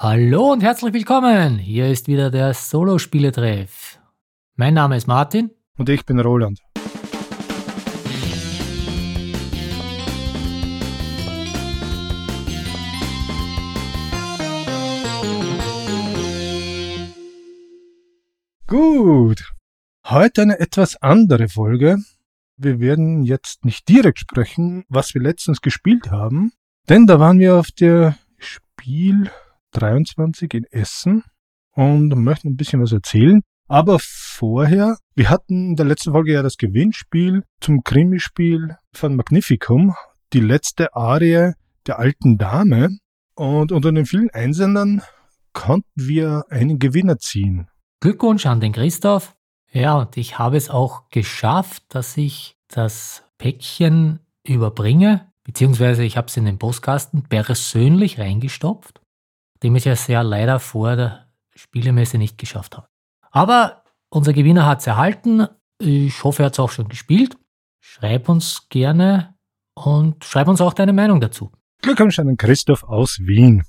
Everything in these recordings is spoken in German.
Hallo und herzlich willkommen. Hier ist wieder der Solo-Spieletreff. Mein Name ist Martin. Und ich bin Roland. Gut. Heute eine etwas andere Folge. Wir werden jetzt nicht direkt sprechen, was wir letztens gespielt haben, denn da waren wir auf der Spiel 23 in Essen und möchten ein bisschen was erzählen. Aber vorher, wir hatten in der letzten Folge ja das Gewinnspiel zum Krimispiel von Magnificum, die letzte Arie der alten Dame. Und unter den vielen Einsendern konnten wir einen Gewinner ziehen. Glückwunsch an den Christoph. Ja, und ich habe es auch geschafft, dass ich das Päckchen überbringe, beziehungsweise ich habe es in den Postkasten persönlich reingestopft dem ich es ja leider vor der Spielemesse nicht geschafft habe. Aber unser Gewinner hat es erhalten. Ich hoffe, er hat es auch schon gespielt. Schreib uns gerne und schreib uns auch deine Meinung dazu. Glückwunsch an Christoph aus Wien.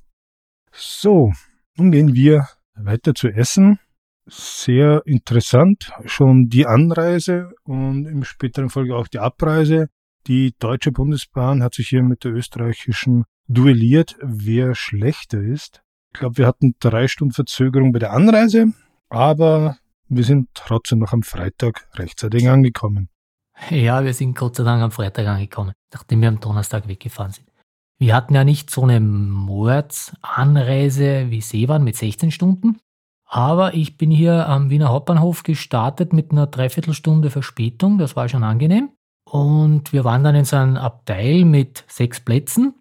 So, nun gehen wir weiter zu essen. Sehr interessant, schon die Anreise und im späteren Folge auch die Abreise. Die Deutsche Bundesbahn hat sich hier mit der österreichischen duelliert, wer schlechter ist. Ich glaube, wir hatten drei Stunden Verzögerung bei der Anreise, aber wir sind trotzdem noch am Freitag rechtzeitig angekommen. Ja, wir sind Gott sei Dank am Freitag angekommen, nachdem wir am Donnerstag weggefahren sind. Wir hatten ja nicht so eine Mordsanreise wie Sie waren mit 16 Stunden, aber ich bin hier am Wiener Hauptbahnhof gestartet mit einer Dreiviertelstunde Verspätung, das war schon angenehm. Und wir waren dann in so einem Abteil mit sechs Plätzen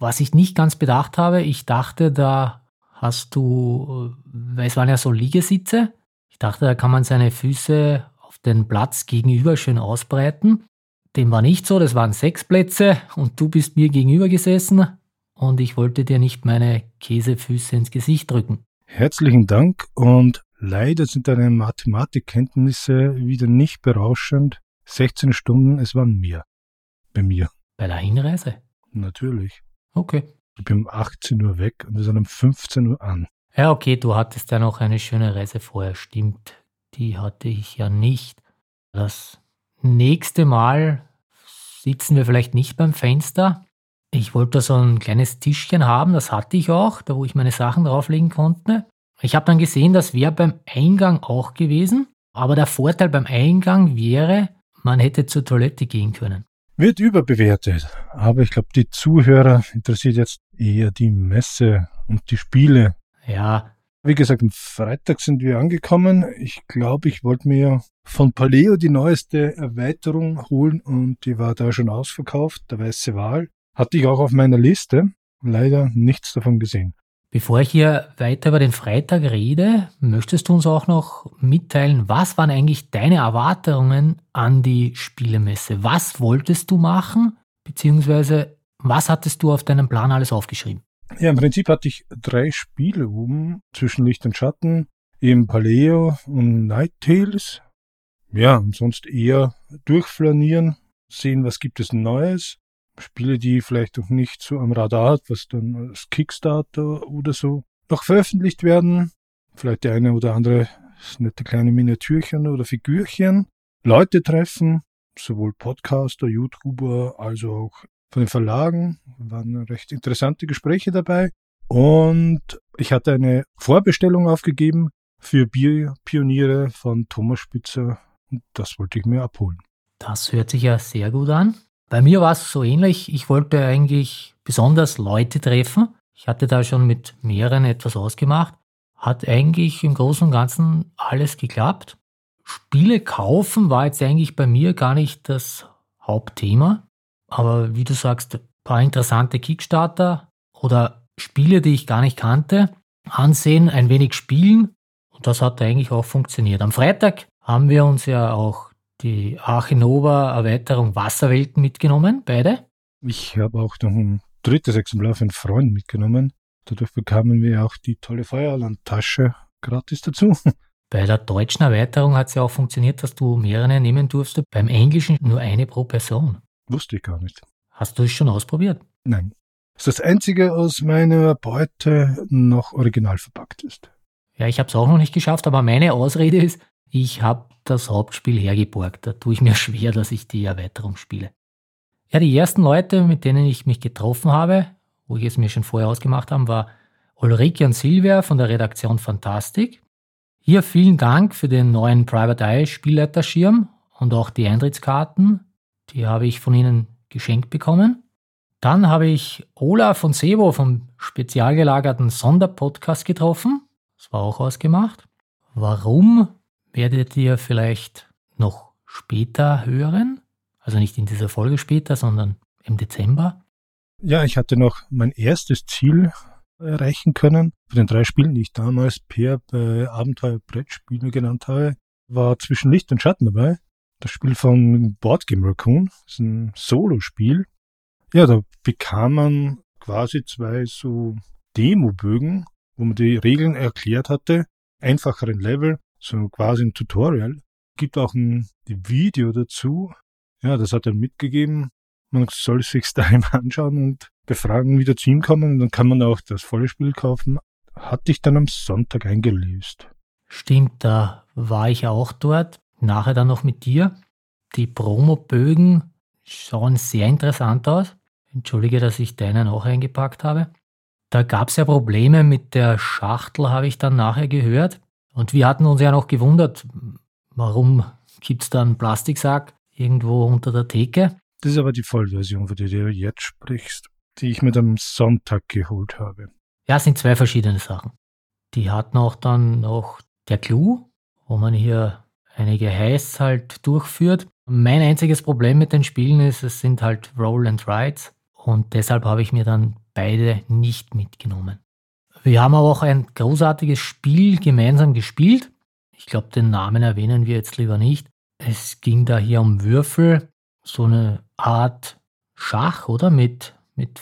was ich nicht ganz bedacht habe, ich dachte, da hast du, weil es waren ja so Liegesitze, ich dachte, da kann man seine Füße auf den Platz gegenüber schön ausbreiten. Dem war nicht so, das waren sechs Plätze und du bist mir gegenüber gesessen und ich wollte dir nicht meine Käsefüße ins Gesicht drücken. Herzlichen Dank und leider sind deine Mathematikkenntnisse wieder nicht berauschend. 16 Stunden, es waren mehr. Bei mir. Bei der Hinreise? Natürlich. Okay. Ich bin um 18 Uhr weg und wir sind um 15 Uhr an. Ja, okay, du hattest ja noch eine schöne Reise vorher, stimmt. Die hatte ich ja nicht. Das nächste Mal sitzen wir vielleicht nicht beim Fenster. Ich wollte so ein kleines Tischchen haben, das hatte ich auch, da wo ich meine Sachen drauflegen konnte. Ich habe dann gesehen, das wäre beim Eingang auch gewesen, aber der Vorteil beim Eingang wäre, man hätte zur Toilette gehen können wird überbewertet. Aber ich glaube, die Zuhörer interessiert jetzt eher die Messe und die Spiele. Ja. Wie gesagt, am Freitag sind wir angekommen. Ich glaube, ich wollte mir von Paleo die neueste Erweiterung holen und die war da schon ausverkauft, der weiße Wal. Hatte ich auch auf meiner Liste. Leider nichts davon gesehen. Bevor ich hier weiter über den Freitag rede, möchtest du uns auch noch mitteilen, was waren eigentlich deine Erwartungen an die Spielemesse? Was wolltest du machen? Beziehungsweise was hattest du auf deinem Plan alles aufgeschrieben? Ja, im Prinzip hatte ich drei Spiele oben zwischen Licht und Schatten, eben Paleo und Night Tales. Ja, und sonst eher durchflanieren, sehen, was gibt es Neues Spiele, die vielleicht noch nicht so am Radar hat, was dann als Kickstarter oder so noch veröffentlicht werden. Vielleicht der eine oder andere nette kleine Miniatürchen oder Figürchen. Leute treffen, sowohl Podcaster, YouTuber, als auch von den Verlagen. Waren recht interessante Gespräche dabei. Und ich hatte eine Vorbestellung aufgegeben für Bierpioniere von Thomas Spitzer. Und das wollte ich mir abholen. Das hört sich ja sehr gut an. Bei mir war es so ähnlich. Ich wollte eigentlich besonders Leute treffen. Ich hatte da schon mit mehreren etwas ausgemacht. Hat eigentlich im Großen und Ganzen alles geklappt. Spiele kaufen war jetzt eigentlich bei mir gar nicht das Hauptthema. Aber wie du sagst, ein paar interessante Kickstarter oder Spiele, die ich gar nicht kannte, ansehen, ein wenig spielen. Und das hat eigentlich auch funktioniert. Am Freitag haben wir uns ja auch die Archinova Erweiterung Wasserwelten mitgenommen, beide. Ich habe auch noch ein drittes Exemplar für einen Freund mitgenommen. Dadurch bekamen wir auch die tolle Feuerlandtasche gratis dazu. Bei der deutschen Erweiterung hat es ja auch funktioniert, dass du mehrere nehmen durfst. Beim Englischen nur eine pro Person. Wusste ich gar nicht. Hast du es schon ausprobiert? Nein. ist das einzige aus meiner Beute noch original verpackt ist. Ja, ich habe es auch noch nicht geschafft, aber meine Ausrede ist, ich habe das Hauptspiel hergeborgt. Da tue ich mir schwer, dass ich die Erweiterung spiele. Ja, die ersten Leute, mit denen ich mich getroffen habe, wo ich es mir schon vorher ausgemacht habe, war Ulrike und Silvia von der Redaktion Fantastik. Hier vielen Dank für den neuen Private Eye Spielleiterschirm und auch die Eintrittskarten. Die habe ich von Ihnen geschenkt bekommen. Dann habe ich Olaf von Sevo vom spezial gelagerten Sonderpodcast getroffen. Das war auch ausgemacht. Warum werdet ihr vielleicht noch später hören? Also nicht in dieser Folge später, sondern im Dezember. Ja, ich hatte noch mein erstes Ziel erreichen können. Von den drei Spielen, die ich damals per äh, Abenteuer-Brettspiele genannt habe, war zwischen Licht und Schatten dabei. Das Spiel von Boardgame Raccoon. Das ist ein Solo-Spiel. Ja, da bekam man quasi zwei so Demo-Bögen, wo man die Regeln erklärt hatte. Einfacheren Level, so quasi ein Tutorial. Gibt auch ein Video dazu. Ja, das hat er mitgegeben. Man soll es sich daheim anschauen und befragen, wie dazu hinkommen. Dann kann man auch das volle Spiel kaufen. Hatte ich dann am Sonntag eingelöst. Stimmt, da war ich auch dort. Nachher dann noch mit dir. Die Promobögen schauen sehr interessant aus. Entschuldige, dass ich deinen auch eingepackt habe. Da gab es ja Probleme mit der Schachtel, habe ich dann nachher gehört. Und wir hatten uns ja noch gewundert, warum gibt es da einen Plastiksack irgendwo unter der Theke? Das ist aber die Vollversion, von der du jetzt sprichst, die ich mit am Sonntag geholt habe. Ja, es sind zwei verschiedene Sachen. Die hatten auch dann noch der Clou, wo man hier einige Heists halt durchführt. Mein einziges Problem mit den Spielen ist, es sind halt Roll and Rides und deshalb habe ich mir dann beide nicht mitgenommen. Wir haben aber auch ein großartiges Spiel gemeinsam gespielt. Ich glaube, den Namen erwähnen wir jetzt lieber nicht. Es ging da hier um Würfel, so eine Art Schach, oder? Mit, mit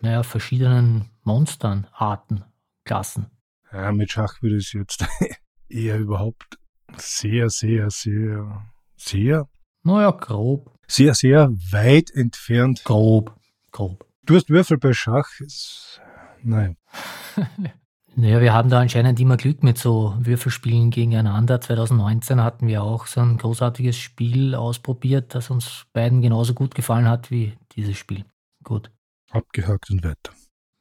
naja, verschiedenen Monstern, Arten, Klassen. Ja, mit Schach würde es jetzt eher überhaupt sehr, sehr, sehr, sehr. Naja, grob. Sehr, sehr weit entfernt. Grob, grob. Du hast Würfel bei Schach. Nein. naja, wir haben da anscheinend immer Glück mit so Würfelspielen gegeneinander. 2019 hatten wir auch so ein großartiges Spiel ausprobiert, das uns beiden genauso gut gefallen hat wie dieses Spiel. Gut. Abgehakt und weiter.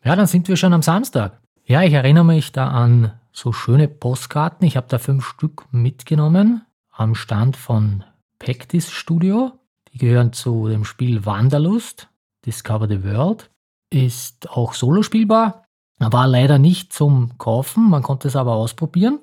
Ja, dann sind wir schon am Samstag. Ja, ich erinnere mich da an so schöne Postkarten. Ich habe da fünf Stück mitgenommen am Stand von Pectis Studio. Die gehören zu dem Spiel Wanderlust. Discover the World. Ist auch solo spielbar, war leider nicht zum Kaufen, man konnte es aber ausprobieren.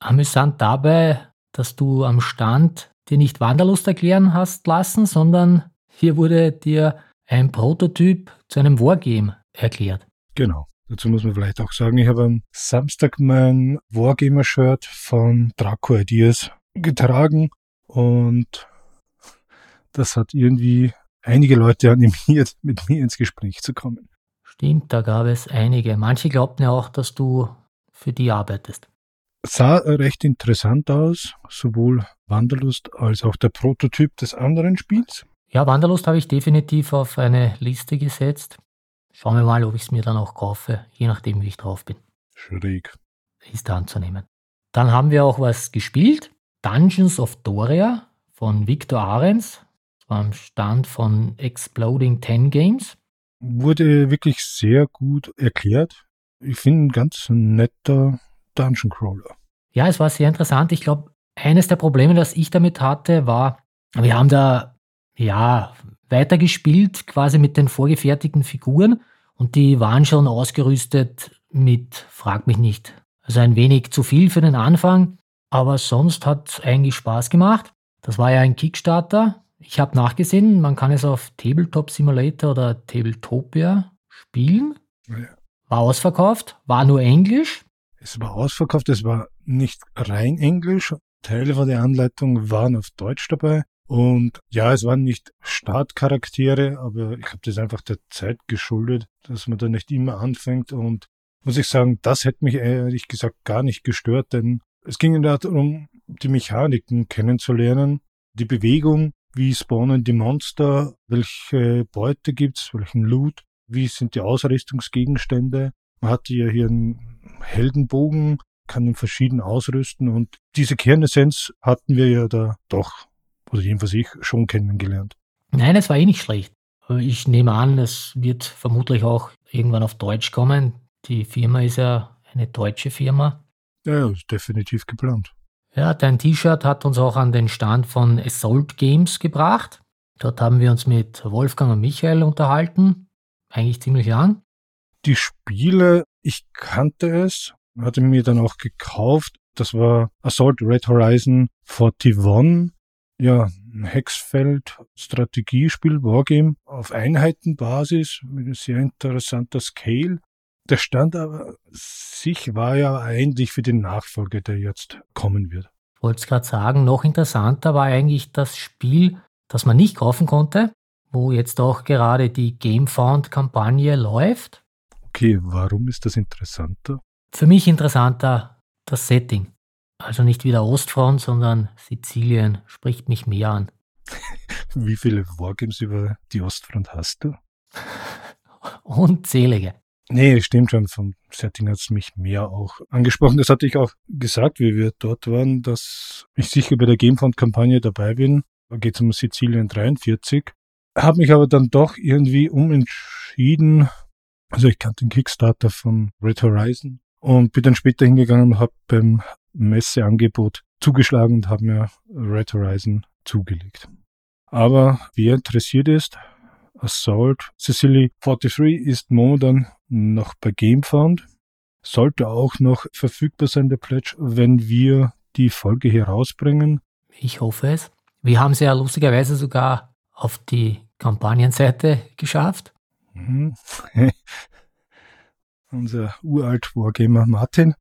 Amüsant dabei, dass du am Stand dir nicht Wanderlust erklären hast lassen, sondern hier wurde dir ein Prototyp zu einem Wargame erklärt. Genau. Dazu muss man vielleicht auch sagen, ich habe am Samstag mein Wargamer-Shirt von Draco Ideas getragen und das hat irgendwie einige Leute animiert, mit mir ins Gespräch zu kommen. Stimmt, da gab es einige. Manche glaubten ja auch, dass du für die arbeitest. Sah recht interessant aus, sowohl Wanderlust als auch der Prototyp des anderen Spiels. Ja, Wanderlust habe ich definitiv auf eine Liste gesetzt. Schauen wir mal, ob ich es mir dann auch kaufe, je nachdem, wie ich drauf bin. Schräg. Ist da anzunehmen. Dann haben wir auch was gespielt. Dungeons of Doria von Victor Ahrens am Stand von Exploding Ten Games. Wurde wirklich sehr gut erklärt. Ich finde ein ganz netter Dungeon Crawler. Ja, es war sehr interessant. Ich glaube, eines der Probleme, das ich damit hatte, war, wir haben da ja weitergespielt, quasi mit den vorgefertigten Figuren und die waren schon ausgerüstet mit, frag mich nicht, also ein wenig zu viel für den Anfang, aber sonst hat es eigentlich Spaß gemacht. Das war ja ein Kickstarter ich habe nachgesehen, man kann es auf Tabletop Simulator oder Tabletopia spielen. Ja. War ausverkauft, war nur Englisch. Es war ausverkauft, es war nicht rein Englisch. Teile von der Anleitung waren auf Deutsch dabei. Und ja, es waren nicht Startcharaktere, aber ich habe das einfach der Zeit geschuldet, dass man da nicht immer anfängt. Und muss ich sagen, das hätte mich ehrlich gesagt gar nicht gestört, denn es ging darum, die Mechaniken kennenzulernen, die Bewegung wie spawnen die Monster, welche Beute gibt's, welchen Loot, wie sind die Ausrüstungsgegenstände. Man hatte ja hier einen Heldenbogen, kann ihn verschieden ausrüsten und diese Kernessenz hatten wir ja da doch, oder jedenfalls ich, schon kennengelernt. Nein, es war eh nicht schlecht. Ich nehme an, es wird vermutlich auch irgendwann auf Deutsch kommen. Die Firma ist ja eine deutsche Firma. Ja, ist definitiv geplant. Ja, dein T-Shirt hat uns auch an den Stand von Assault Games gebracht. Dort haben wir uns mit Wolfgang und Michael unterhalten. Eigentlich ziemlich lang. Die Spiele, ich kannte es, hatte mir dann auch gekauft. Das war Assault Red Horizon 41. Ja, ein Hexfeld Strategiespiel, Wargame auf Einheitenbasis mit einem sehr interessanter Scale. Der Stand aber sich war ja eigentlich für den Nachfolger, der jetzt kommen wird. Ich wollte es gerade sagen, noch interessanter war eigentlich das Spiel, das man nicht kaufen konnte, wo jetzt auch gerade die GameFound-Kampagne läuft. Okay, warum ist das interessanter? Für mich interessanter das Setting. Also nicht wieder Ostfront, sondern Sizilien spricht mich mehr an. Wie viele Wargames über die Ostfront hast du? Unzählige. Nee, stimmt schon. Vom Setting hat es mich mehr auch angesprochen. Das hatte ich auch gesagt, wie wir dort waren, dass ich sicher bei der Gamefund-Kampagne dabei bin. Da geht es um Sizilien 43. Habe mich aber dann doch irgendwie umentschieden. Also ich kannte den Kickstarter von Red Horizon und bin dann später hingegangen und habe beim Messeangebot zugeschlagen und habe mir Red Horizon zugelegt. Aber wer interessiert ist, Assault Sicily 43 ist momentan noch bei GameFound. Sollte auch noch verfügbar sein, der Pledge, wenn wir die Folge hier rausbringen. Ich hoffe es. Wir haben es ja lustigerweise sogar auf die Kampagnenseite geschafft. Mhm. unser uralt Wargamer Martin.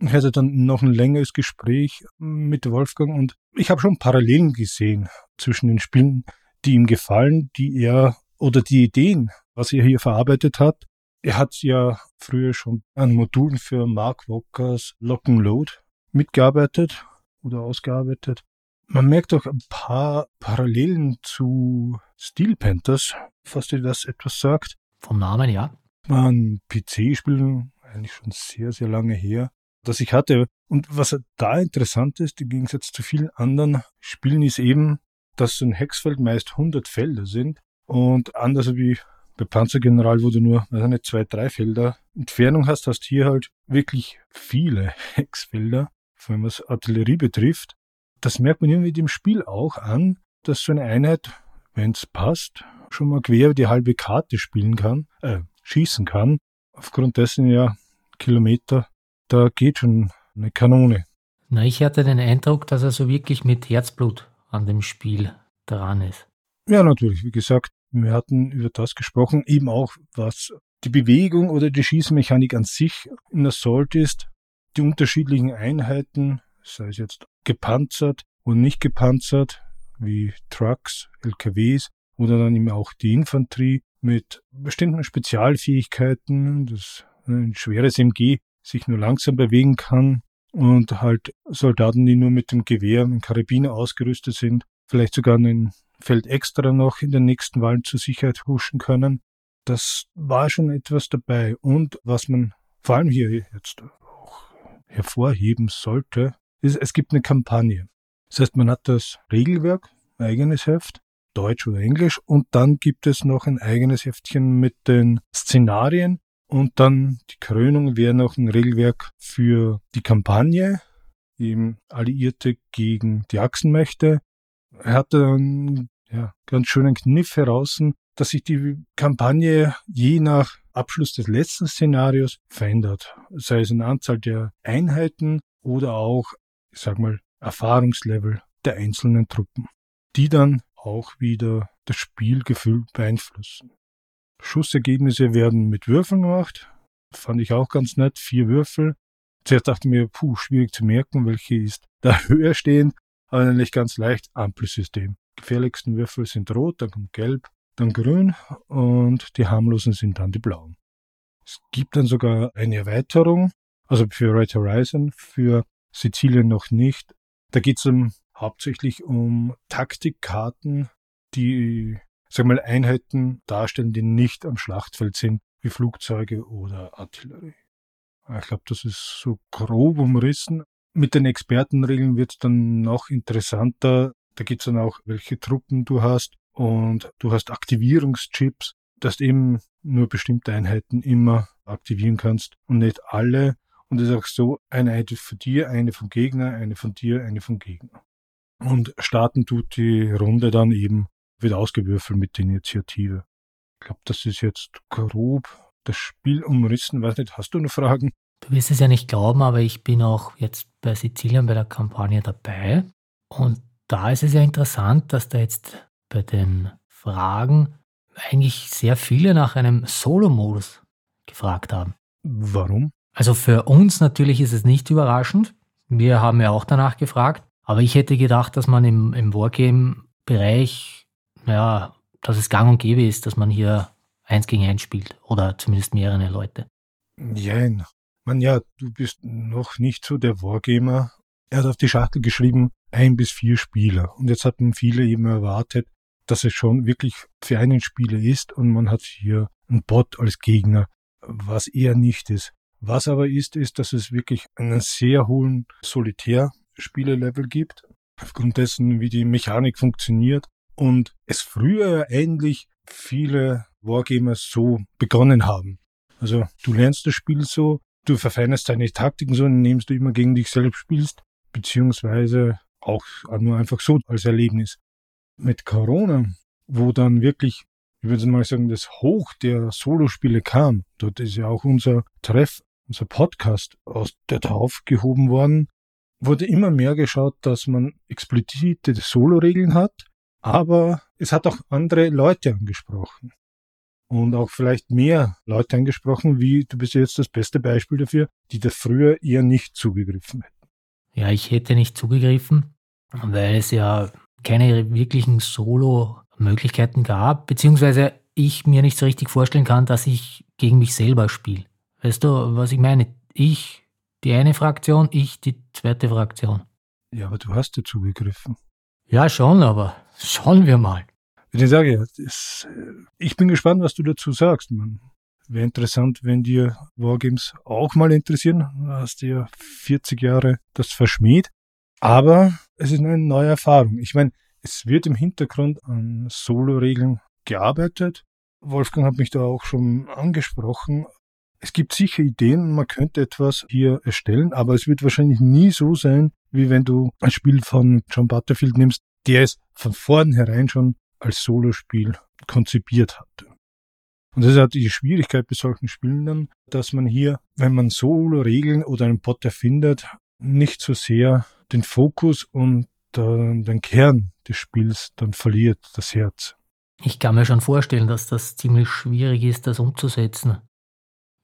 Ich hatte dann noch ein längeres Gespräch mit Wolfgang und ich habe schon Parallelen gesehen zwischen den Spielen, die ihm gefallen, die er oder die Ideen, was er hier verarbeitet hat. Er hat ja früher schon an Modulen für Mark Walkers Lock and Load mitgearbeitet oder ausgearbeitet. Man merkt auch ein paar Parallelen zu Steel Panthers, falls dir das etwas sagt. Vom Namen, ja war ein PC-Spiel, eigentlich schon sehr, sehr lange her, das ich hatte. Und was da interessant ist, im Gegensatz zu vielen anderen Spielen, ist eben, dass so ein Hexfeld meist 100 Felder sind und anders wie bei Panzergeneral, wo du nur weiß nicht, zwei, drei Felder Entfernung hast, hast hier halt wirklich viele Hexfelder, vor allem was Artillerie betrifft. Das merkt man irgendwie dem Spiel auch an, dass so eine Einheit, wenn es passt, schon mal quer die halbe Karte spielen kann, äh, schießen kann. Aufgrund dessen ja Kilometer, da geht schon eine Kanone. Na, ich hatte den Eindruck, dass er so wirklich mit Herzblut an dem Spiel dran ist. Ja, natürlich. Wie gesagt, wir hatten über das gesprochen, eben auch was die Bewegung oder die Schießmechanik an sich in Assault ist, die unterschiedlichen Einheiten, sei es jetzt gepanzert oder nicht gepanzert, wie Trucks, LKWs oder dann eben auch die Infanterie, mit bestimmten Spezialfähigkeiten, dass ein schweres MG sich nur langsam bewegen kann und halt Soldaten, die nur mit dem Gewehr und Karabiner ausgerüstet sind, vielleicht sogar ein Feld extra noch in den nächsten Wahlen zur Sicherheit huschen können. Das war schon etwas dabei. Und was man vor allem hier jetzt auch hervorheben sollte, ist, es gibt eine Kampagne. Das heißt, man hat das Regelwerk, eigenes Heft, Deutsch oder Englisch. Und dann gibt es noch ein eigenes Heftchen mit den Szenarien. Und dann die Krönung wäre noch ein Regelwerk für die Kampagne, eben Alliierte gegen die Achsenmächte. Er hatte einen ja, ganz schönen Kniff heraus, dass sich die Kampagne je nach Abschluss des letzten Szenarios verändert. Sei es in der Anzahl der Einheiten oder auch, ich sag mal, Erfahrungslevel der einzelnen Truppen, die dann auch wieder das Spielgefühl beeinflussen. Schussergebnisse werden mit Würfeln gemacht. Fand ich auch ganz nett. Vier Würfel. Zuerst dachte ich mir, puh, schwierig zu merken, welche ist da höher stehen. Aber eigentlich ganz leicht. Ampelsystem. Gefährlichsten Würfel sind rot, dann kommt gelb, dann grün und die harmlosen sind dann die blauen. Es gibt dann sogar eine Erweiterung, also für Red Horizon, für Sizilien noch nicht. Da geht es um hauptsächlich um Taktikkarten, die sag mal, Einheiten darstellen, die nicht am Schlachtfeld sind, wie Flugzeuge oder Artillerie. Ich glaube, das ist so grob umrissen. Mit den Expertenregeln wird es dann noch interessanter. Da gibt es dann auch, welche Truppen du hast und du hast Aktivierungschips, dass du eben nur bestimmte Einheiten immer aktivieren kannst und nicht alle. Und es ist auch so, eine Einheit von dir, eine vom Gegner, eine von dir, eine vom Gegner. Und starten tut die Runde dann eben, wird ausgewürfelt mit der Initiative. Ich glaube, das ist jetzt grob das Spiel umrissen. Weiß nicht, hast du noch Fragen? Du wirst es ja nicht glauben, aber ich bin auch jetzt bei Sizilien bei der Kampagne dabei. Und da ist es ja interessant, dass da jetzt bei den Fragen eigentlich sehr viele nach einem Solo-Modus gefragt haben. Warum? Also für uns natürlich ist es nicht überraschend. Wir haben ja auch danach gefragt. Aber ich hätte gedacht, dass man im, im Wargame-Bereich, ja, dass es gang und gäbe ist, dass man hier eins gegen eins spielt oder zumindest mehrere Leute. Nein. Man, ja, du bist noch nicht so der Wargamer. Er hat auf die Schachtel geschrieben, ein bis vier Spieler. Und jetzt hatten viele eben erwartet, dass es schon wirklich für einen Spieler ist und man hat hier einen Bot als Gegner, was eher nicht ist. Was aber ist, ist, dass es wirklich einen sehr hohen Solitär-Spielerlevel gibt, aufgrund dessen, wie die Mechanik funktioniert und es früher eigentlich viele Wargamers so begonnen haben. Also du lernst das Spiel so, du verfeinerst deine Taktiken so, indem du immer gegen dich selbst spielst, beziehungsweise auch nur einfach so als Erlebnis. Mit Corona, wo dann wirklich, ich würde mal sagen, das Hoch der Solospiele kam, dort ist ja auch unser Treff, unser Podcast aus der Taufe gehoben worden, wurde immer mehr geschaut, dass man explizite Solo-Regeln hat, aber es hat auch andere Leute angesprochen. Und auch vielleicht mehr Leute angesprochen, wie du bist jetzt das beste Beispiel dafür, die da früher eher nicht zugegriffen hätten. Ja, ich hätte nicht zugegriffen, weil es ja keine wirklichen Solo-Möglichkeiten gab, beziehungsweise ich mir nicht so richtig vorstellen kann, dass ich gegen mich selber spiele. Weißt du, was ich meine? Ich, die eine Fraktion, ich, die zweite Fraktion. Ja, aber du hast ja zugegriffen. Ja, schon, aber schauen wir mal. Ich sage ja, das, ich bin gespannt, was du dazu sagst. Wäre interessant, wenn dir Wargames auch mal interessieren. Du hast ja 40 Jahre das verschmäht. Aber es ist eine neue Erfahrung. Ich meine, es wird im Hintergrund an Solo-Regeln gearbeitet. Wolfgang hat mich da auch schon angesprochen. Es gibt sicher Ideen, man könnte etwas hier erstellen, aber es wird wahrscheinlich nie so sein, wie wenn du ein Spiel von John Butterfield nimmst, der es von vornherein schon als Solospiel konzipiert hatte. Und das ist halt die Schwierigkeit bei solchen Spielen dann, dass man hier, wenn man Solo-Regeln oder einen Bot erfindet, nicht so sehr den Fokus und äh, den Kern des Spiels dann verliert, das Herz. Ich kann mir schon vorstellen, dass das ziemlich schwierig ist, das umzusetzen.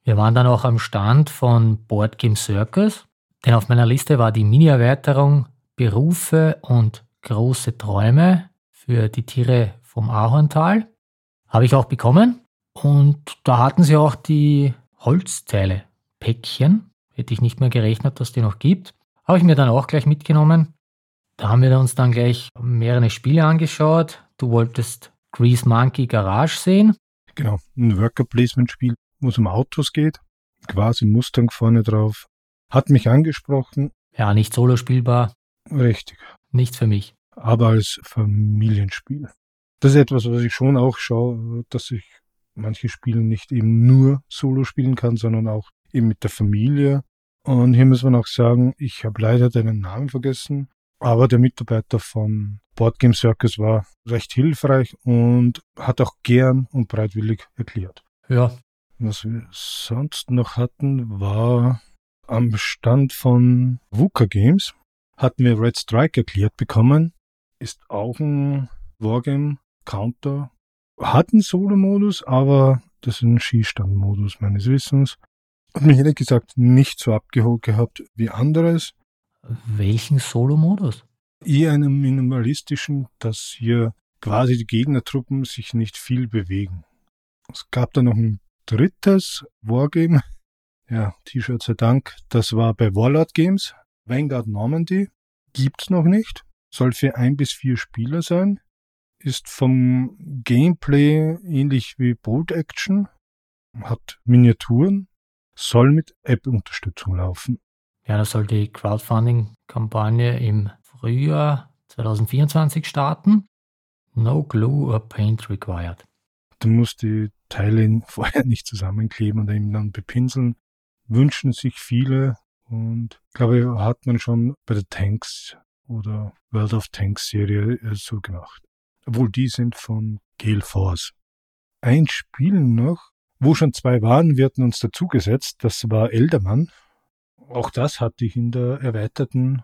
Wir waren dann auch am Stand von Board Game Circus, denn auf meiner Liste war die Mini-Erweiterung Berufe und große Träume für die Tiere vom Ahorntal. Habe ich auch bekommen. Und da hatten sie auch die Holzteile, Päckchen. Hätte ich nicht mehr gerechnet, dass die noch gibt. Habe ich mir dann auch gleich mitgenommen. Da haben wir uns dann gleich mehrere Spiele angeschaut. Du wolltest Grease Monkey Garage sehen. Genau, ein Worker-Placement-Spiel, wo es um Autos geht. Quasi Mustang vorne drauf. Hat mich angesprochen. Ja, nicht solo spielbar. Richtig. Nichts für mich aber als Familienspiel. Das ist etwas, was ich schon auch schaue, dass ich manche Spiele nicht eben nur solo spielen kann, sondern auch eben mit der Familie. Und hier muss man auch sagen, ich habe leider deinen Namen vergessen, aber der Mitarbeiter von Board Game Circus war recht hilfreich und hat auch gern und bereitwillig erklärt. Ja. Was wir sonst noch hatten, war am Stand von VUCA Games hatten wir Red Strike erklärt bekommen ist auch ein Wargame-Counter. Hat einen Solo-Modus, aber das ist ein Skistand-Modus meines Wissens. Hat mich ehrlich gesagt nicht so abgeholt gehabt wie anderes. Welchen Solo-Modus? Eher einen minimalistischen, dass hier quasi die Gegnertruppen sich nicht viel bewegen. Es gab da noch ein drittes Wargame. Ja, T-Shirt sei Dank. Das war bei Warlord Games. Vanguard Normandy. Gibt's noch nicht soll für ein bis vier Spieler sein. ist vom Gameplay ähnlich wie Bolt Action, hat Miniaturen, soll mit App-Unterstützung laufen. Ja, da soll die Crowdfunding-Kampagne im Frühjahr 2024 starten. No glue or paint required. Du musst die Teile vorher nicht zusammenkleben und eben dann bepinseln. Wünschen sich viele und ich glaube, hat man schon bei der Tanks oder World of Tanks Serie äh, so gemacht. Obwohl die sind von Gale Force. Ein Spiel noch, wo schon zwei waren, werden uns dazugesetzt. Das war Eldermann. Auch das hatte ich in der erweiterten,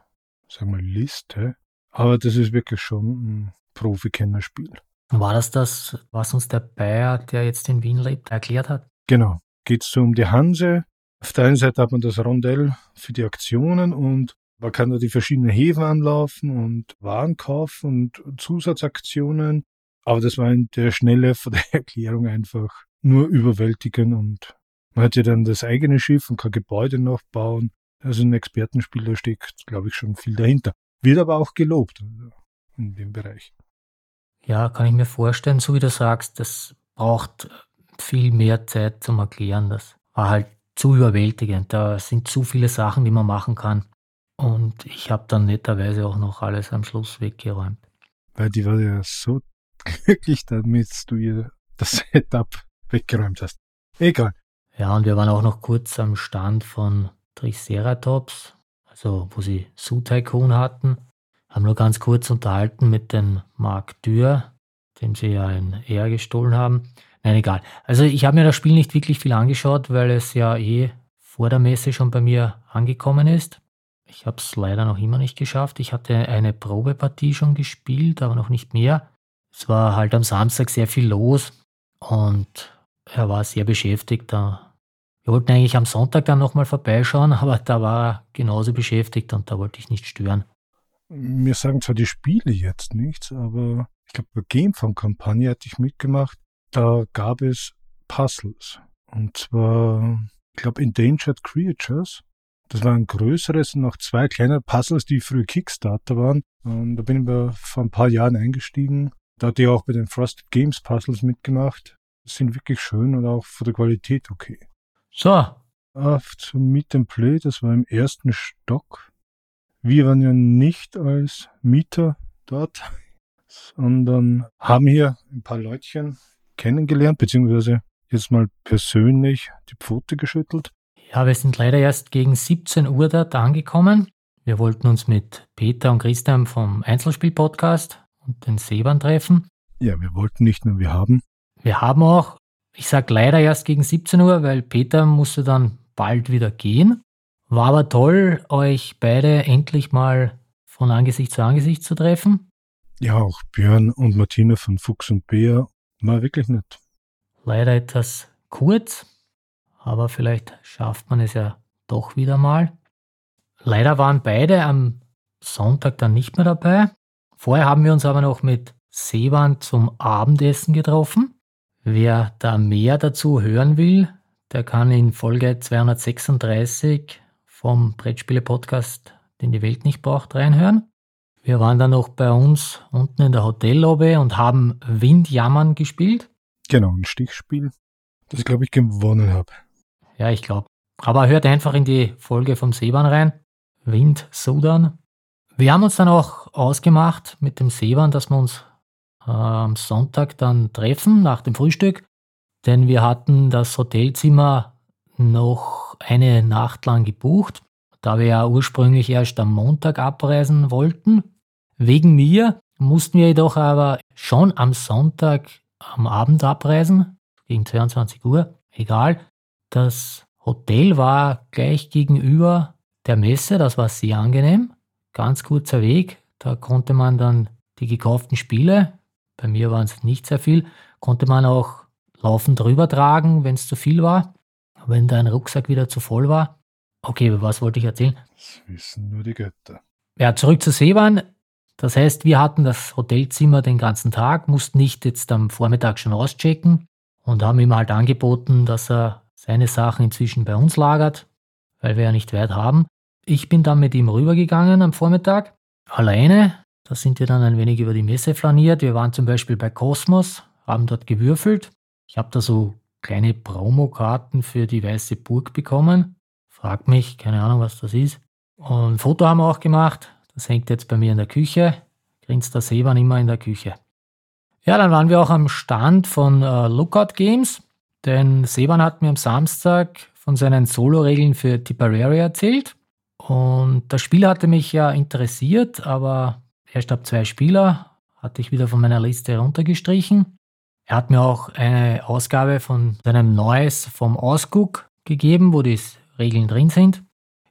sagen wir, Liste. Aber das ist wirklich schon ein Profikennerspiel. War das das, was uns der Bayer, der jetzt in Wien lebt, erklärt hat? Genau. Geht es so um die Hanse. Auf der einen Seite hat man das Rondell für die Aktionen und man kann da die verschiedenen Häfen anlaufen und Waren kaufen und Zusatzaktionen. Aber das war in der Schnelle von der Erklärung einfach nur überwältigen und man hat ja dann das eigene Schiff und kann Gebäude noch bauen. Also ein Expertenspiel, da steckt, glaube ich, schon viel dahinter. Wird aber auch gelobt also in dem Bereich. Ja, kann ich mir vorstellen, so wie du sagst, das braucht viel mehr Zeit zum Erklären. Das war halt zu überwältigend. Da sind zu viele Sachen, die man machen kann. Und ich habe dann netterweise auch noch alles am Schluss weggeräumt. Weil die war ja so glücklich, damit du ihr das Setup weggeräumt hast. Egal. Ja, und wir waren auch noch kurz am Stand von Triceratops, also wo sie Su Tycoon hatten. Haben nur ganz kurz unterhalten mit dem Mark Dürr, dem sie ja ein R gestohlen haben. Nein, egal. Also ich habe mir das Spiel nicht wirklich viel angeschaut, weil es ja eh vor der Messe schon bei mir angekommen ist. Ich habe es leider noch immer nicht geschafft. Ich hatte eine Probepartie schon gespielt, aber noch nicht mehr. Es war halt am Samstag sehr viel los und er war sehr beschäftigt. Wir wollten eigentlich am Sonntag dann nochmal vorbeischauen, aber da war er genauso beschäftigt und da wollte ich nicht stören. Mir sagen zwar die Spiele jetzt nichts, aber ich glaube, bei Gamefund-Kampagne hatte ich mitgemacht. Da gab es Puzzles. Und zwar, ich glaube, Endangered Creatures. Das war ein größeres und noch zwei kleine Puzzles, die früher Kickstarter waren. Und da bin ich vor ein paar Jahren eingestiegen. Da hatte ich auch bei den Frosted Games Puzzles mitgemacht. Sind wirklich schön und auch von der Qualität okay. So. Auf zum Meet and Play, das war im ersten Stock. Wir waren ja nicht als Mieter dort, sondern haben hier ein paar Leutchen kennengelernt, beziehungsweise jetzt mal persönlich die Pfote geschüttelt. Ja, wir sind leider erst gegen 17 Uhr dort angekommen. Wir wollten uns mit Peter und Christian vom Einzelspiel-Podcast und den Sebern treffen. Ja, wir wollten nicht nur, wir haben. Wir haben auch, ich sage leider erst gegen 17 Uhr, weil Peter musste dann bald wieder gehen. War aber toll, euch beide endlich mal von Angesicht zu Angesicht zu treffen. Ja, auch Björn und Martina von Fuchs und Bär war wirklich nett. Leider etwas kurz, aber vielleicht schafft man es ja doch wieder mal. Leider waren beide am Sonntag dann nicht mehr dabei. Vorher haben wir uns aber noch mit Sewan zum Abendessen getroffen. Wer da mehr dazu hören will, der kann in Folge 236 vom Brettspiele-Podcast, den die Welt nicht braucht, reinhören. Wir waren dann noch bei uns unten in der Hotellobby und haben Windjammern gespielt. Genau, ein Stichspiel, das ich glaube ich gewonnen habe. Ja, ich glaube. Aber hört einfach in die Folge vom Seebahn rein. Wind Sudan. Wir haben uns dann auch ausgemacht mit dem Seebahn, dass wir uns am Sonntag dann treffen nach dem Frühstück, denn wir hatten das Hotelzimmer noch eine Nacht lang gebucht, da wir ja ursprünglich erst am Montag abreisen wollten. Wegen mir mussten wir jedoch aber schon am Sonntag am Abend abreisen, gegen 22 Uhr, egal. Das Hotel war gleich gegenüber der Messe, das war sehr angenehm. Ganz kurzer Weg, da konnte man dann die gekauften Spiele, bei mir waren es nicht sehr viel, konnte man auch laufend drüber tragen, wenn es zu viel war, wenn dein Rucksack wieder zu voll war. Okay, was wollte ich erzählen? Das wissen nur die Götter. Ja, zurück zu Seebahn. Das heißt, wir hatten das Hotelzimmer den ganzen Tag, mussten nicht jetzt am Vormittag schon auschecken und haben ihm halt angeboten, dass er seine Sachen inzwischen bei uns lagert, weil wir ja nicht weit haben. Ich bin dann mit ihm rübergegangen am Vormittag, alleine. Da sind wir dann ein wenig über die Messe flaniert. Wir waren zum Beispiel bei Cosmos, haben dort gewürfelt. Ich habe da so kleine Promokarten für die Weiße Burg bekommen. Frag mich, keine Ahnung, was das ist. Und ein Foto haben wir auch gemacht. Das hängt jetzt bei mir in der Küche. Grinst der Seemann immer in der Küche. Ja, dann waren wir auch am Stand von äh, Lookout Games, denn Seban hat mir am Samstag von seinen Solo-Regeln für Tipperary erzählt. Und das Spiel hatte mich ja interessiert, aber erst ab zwei Spieler hatte ich wieder von meiner Liste heruntergestrichen. Er hat mir auch eine Ausgabe von seinem Neues vom Ausguck gegeben, wo die Regeln drin sind.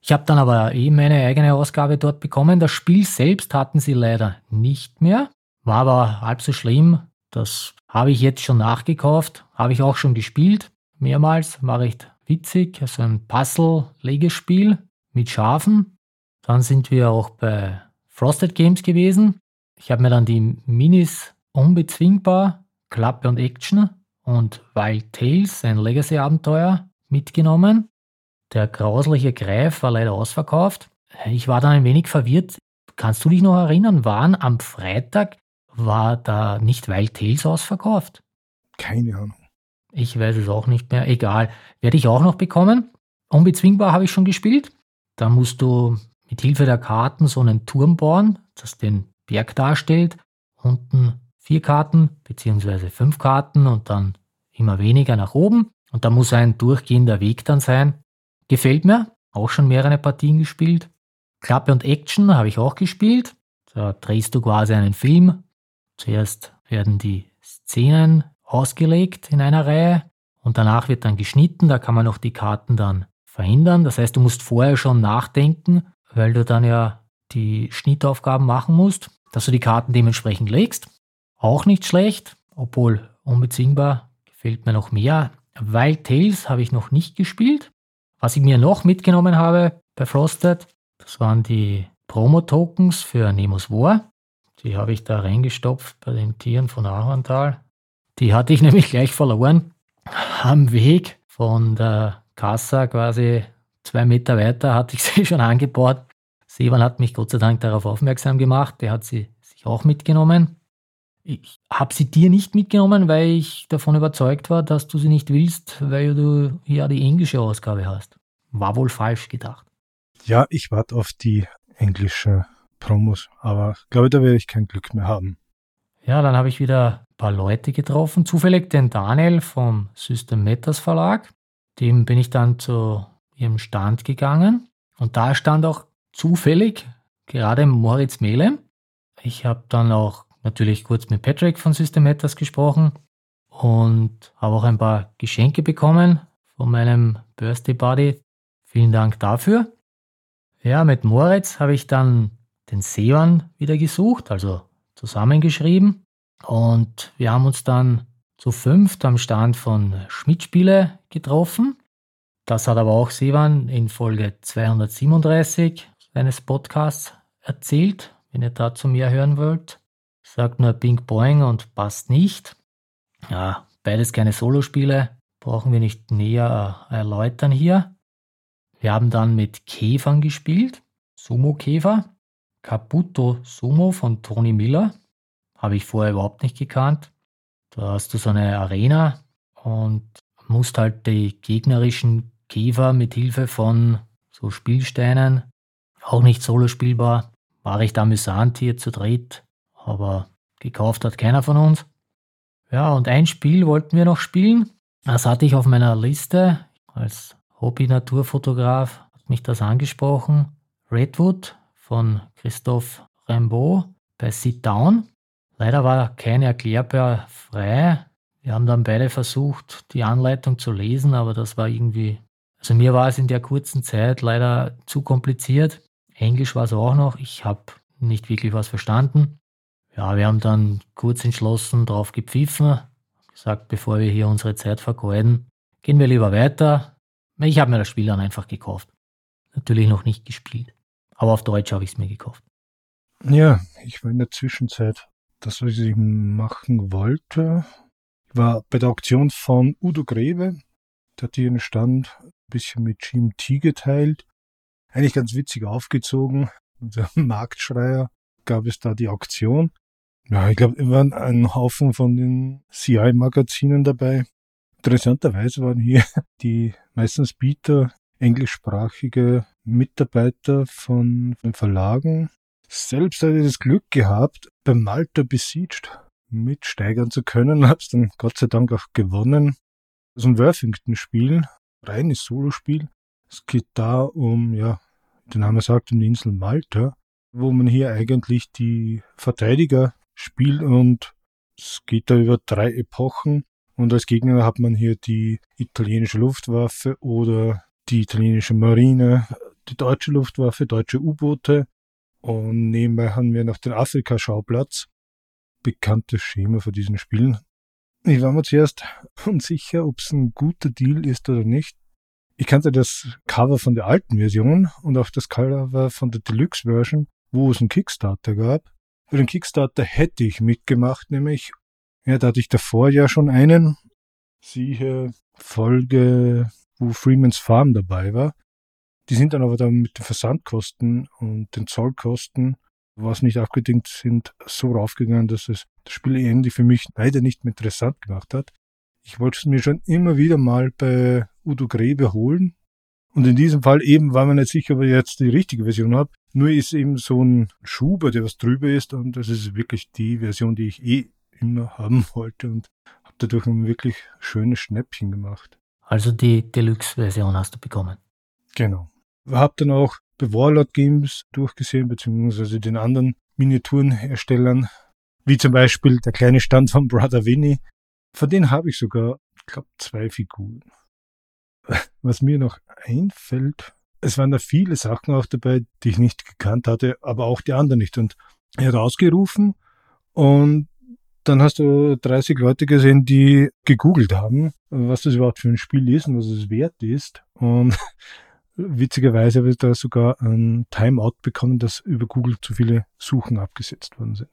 Ich habe dann aber eh meine eigene Ausgabe dort bekommen. Das Spiel selbst hatten sie leider nicht mehr. War aber halb so schlimm. Das habe ich jetzt schon nachgekauft. Habe ich auch schon gespielt. Mehrmals. War recht witzig. Also ein Puzzle-Legespiel mit Schafen. Dann sind wir auch bei Frosted Games gewesen. Ich habe mir dann die Minis Unbezwingbar, Klappe und Action und Wild Tales, ein Legacy-Abenteuer, mitgenommen. Der grausliche Greif war leider ausverkauft. Ich war dann ein wenig verwirrt. Kannst du dich noch erinnern, waren am Freitag, war da nicht Wild Tales ausverkauft? Keine Ahnung. Ich weiß es auch nicht mehr. Egal. Werde ich auch noch bekommen. Unbezwingbar habe ich schon gespielt. Da musst du mit Hilfe der Karten so einen Turm bauen, das den Berg darstellt. Unten vier Karten beziehungsweise fünf Karten und dann immer weniger nach oben. Und da muss ein durchgehender Weg dann sein. Gefällt mir, auch schon mehrere Partien gespielt. Klappe und Action habe ich auch gespielt. Da drehst du quasi einen Film. Zuerst werden die Szenen ausgelegt in einer Reihe und danach wird dann geschnitten. Da kann man noch die Karten dann verändern. Das heißt, du musst vorher schon nachdenken, weil du dann ja die Schnittaufgaben machen musst, dass du die Karten dementsprechend legst. Auch nicht schlecht, obwohl unbezwingbar gefällt mir noch mehr. Wild Tales habe ich noch nicht gespielt. Was ich mir noch mitgenommen habe bei Frosted, das waren die Promo-Tokens für Nemos War. Die habe ich da reingestopft bei den Tieren von Ahorntal. Die hatte ich nämlich gleich verloren. Am Weg von der Kassa quasi zwei Meter weiter hatte ich sie schon angebaut. Sevan hat mich Gott sei Dank darauf aufmerksam gemacht. Der hat sie sich auch mitgenommen. Ich habe sie dir nicht mitgenommen, weil ich davon überzeugt war, dass du sie nicht willst, weil du ja die englische Ausgabe hast. War wohl falsch gedacht. Ja, ich warte auf die englische Promos, aber glaube, da werde ich kein Glück mehr haben. Ja, dann habe ich wieder ein paar Leute getroffen. Zufällig den Daniel vom System Matters Verlag. Dem bin ich dann zu ihrem Stand gegangen. Und da stand auch zufällig gerade Moritz Mehle. Ich habe dann auch natürlich kurz mit Patrick von System Matters gesprochen und habe auch ein paar Geschenke bekommen von meinem Birthday Buddy. Vielen Dank dafür. Ja, mit Moritz habe ich dann den Seon wieder gesucht, also zusammengeschrieben. Und wir haben uns dann zu fünft am Stand von Schmidt-Spiele getroffen. Das hat aber auch Sevan in Folge 237 seines Podcasts erzählt, wenn ihr dazu mehr hören wollt. Sagt nur Ping Boing und passt nicht. Ja, beides keine Solospiele, brauchen wir nicht näher erläutern hier. Wir haben dann mit Käfern gespielt, Sumo-Käfer. Caputo Sumo von Tony Miller. Habe ich vorher überhaupt nicht gekannt. Da hast du so eine Arena und musst halt die gegnerischen Käfer mit Hilfe von so Spielsteinen, auch nicht solo spielbar, war recht amüsant hier zu dritt aber gekauft hat keiner von uns. Ja, und ein Spiel wollten wir noch spielen. Das hatte ich auf meiner Liste. Als Hobby-Naturfotograf hat mich das angesprochen. Redwood von Christophe Rimbaud bei Sit Down. Leider war keine erklärbar frei. Wir haben dann beide versucht, die Anleitung zu lesen, aber das war irgendwie, also mir war es in der kurzen Zeit leider zu kompliziert. Englisch war es auch noch. Ich habe nicht wirklich was verstanden. Ja, wir haben dann kurz entschlossen drauf gepfiffen, gesagt, bevor wir hier unsere Zeit vergeuden, gehen wir lieber weiter. Ich habe mir das Spiel dann einfach gekauft. Natürlich noch nicht gespielt, aber auf Deutsch habe ich es mir gekauft. Ja, ich war in der Zwischenzeit, das, was ich machen wollte, war bei der Auktion von Udo Grebe, der hat ihren Stand ein bisschen mit GMT geteilt. Eigentlich ganz witzig aufgezogen, unser Marktschreier gab es da die Auktion. Ja, ich glaube, es waren ein Haufen von den CI-Magazinen dabei. Interessanterweise waren hier die meistens Bieter englischsprachige Mitarbeiter von den Verlagen. Selbst hatte ich das Glück gehabt, beim Malta Besieged mitsteigern zu können, hab's dann Gott sei Dank auch gewonnen. Ist ein Worthington-Spiel, reines Solospiel. Es geht da um, ja, der Name sagt, um die Insel Malta, wo man hier eigentlich die Verteidiger spielt und es geht da über drei Epochen und als Gegner hat man hier die italienische Luftwaffe oder die italienische Marine, die deutsche Luftwaffe, deutsche U-Boote und nebenbei haben wir noch den Afrika-Schauplatz. Bekanntes Schema für diesen Spielen. Ich war mir zuerst unsicher, ob es ein guter Deal ist oder nicht. Ich kannte das Cover von der alten Version und auch das Cover von der Deluxe Version, wo es einen Kickstarter gab. Für den Kickstarter hätte ich mitgemacht, nämlich, ja, da hatte ich davor ja schon einen. Siehe Folge, wo Freeman's Farm dabei war. Die sind dann aber dann mit den Versandkosten und den Zollkosten, was nicht abgedingt sind, so raufgegangen, dass es das Spiel irgendwie für mich leider nicht mehr interessant gemacht hat. Ich wollte es mir schon immer wieder mal bei Udo Grebe holen. Und in diesem Fall eben war man nicht sicher, ob ich jetzt die richtige Version habe. Nur ist eben so ein Schuber, der was drüber ist. Und das ist wirklich die Version, die ich eh immer haben wollte. Und habe dadurch ein wirklich schönes Schnäppchen gemacht. Also die Deluxe-Version hast du bekommen. Genau. Habe dann auch bei Warlord Games durchgesehen, beziehungsweise den anderen Miniaturenherstellern, wie zum Beispiel der kleine Stand von Brother Winnie. Von denen habe ich sogar, ich glaube, zwei Figuren. Was mir noch einfällt, es waren da viele Sachen auch dabei, die ich nicht gekannt hatte, aber auch die anderen nicht. Und er hat ausgerufen und dann hast du 30 Leute gesehen, die gegoogelt haben, was das überhaupt für ein Spiel ist und was es wert ist. Und witzigerweise habe ich da sogar ein Timeout bekommen, dass über Google zu viele Suchen abgesetzt worden sind.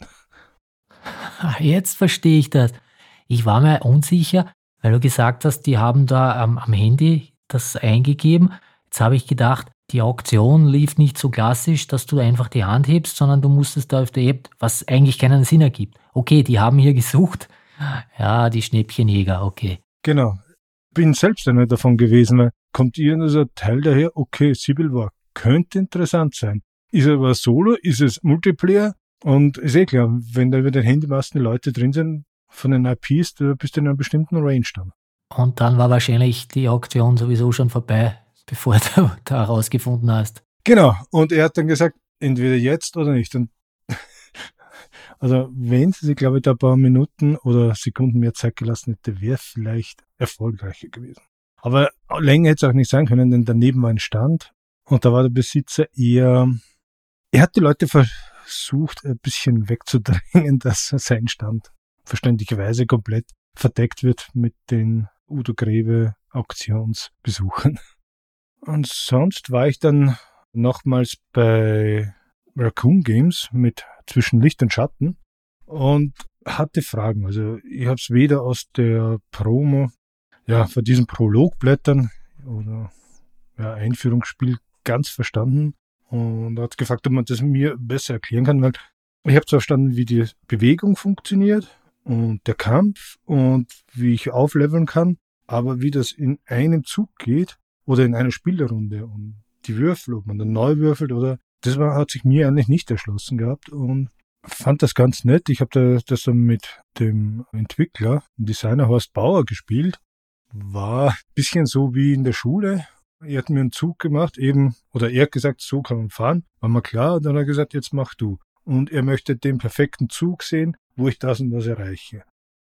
Jetzt verstehe ich das. Ich war mir unsicher, weil du gesagt hast, die haben da am, am Handy das eingegeben. Jetzt habe ich gedacht, die Auktion lief nicht so klassisch, dass du einfach die Hand hebst, sondern du musstest da auf der App, was eigentlich keinen Sinn ergibt. Okay, die haben hier gesucht. Ja, die Schnäppchenjäger, okay. Genau. Bin selbst einer davon gewesen, kommt irgendein Teil daher, okay, Civil War könnte interessant sein. Ist er aber Solo, ist es Multiplayer? Und ist eh klar, wenn da über den Handymasten Leute drin sind, von den IPs, da bist du in einer bestimmten Range dann. Und dann war wahrscheinlich die Auktion sowieso schon vorbei, bevor du da herausgefunden hast. Genau. Und er hat dann gesagt, entweder jetzt oder nicht. Und also wenn sie sich, glaube ich, da ein paar Minuten oder Sekunden mehr Zeit gelassen hätte, wäre vielleicht erfolgreicher gewesen. Aber länger hätte es auch nicht sein können, denn daneben war ein Stand und da war der Besitzer eher, er hat die Leute versucht, ein bisschen wegzudrängen, dass sein Stand verständlicherweise komplett verdeckt wird mit den Udo Grebe Auktionsbesuchen. Und sonst war ich dann nochmals bei Raccoon Games mit zwischen Licht und Schatten und hatte Fragen. Also ich habe es weder aus der Promo, ja, von diesen Prologblättern oder ja, Einführungsspiel ganz verstanden und hat gefragt, ob man das mir besser erklären kann, weil ich habe zwar verstanden, wie die Bewegung funktioniert und der Kampf und wie ich aufleveln kann, aber wie das in einem Zug geht oder in einer Spielrunde und die Würfel, ob man dann neu würfelt oder das war, hat sich mir eigentlich nicht erschlossen gehabt und fand das ganz nett. Ich habe das dann mit dem Entwickler, Designer Horst Bauer gespielt. War bisschen so wie in der Schule. Er hat mir einen Zug gemacht, eben, oder er hat gesagt, so kann man fahren. War mal klar, und dann hat er gesagt, jetzt mach du. Und er möchte den perfekten Zug sehen, wo ich das und das erreiche.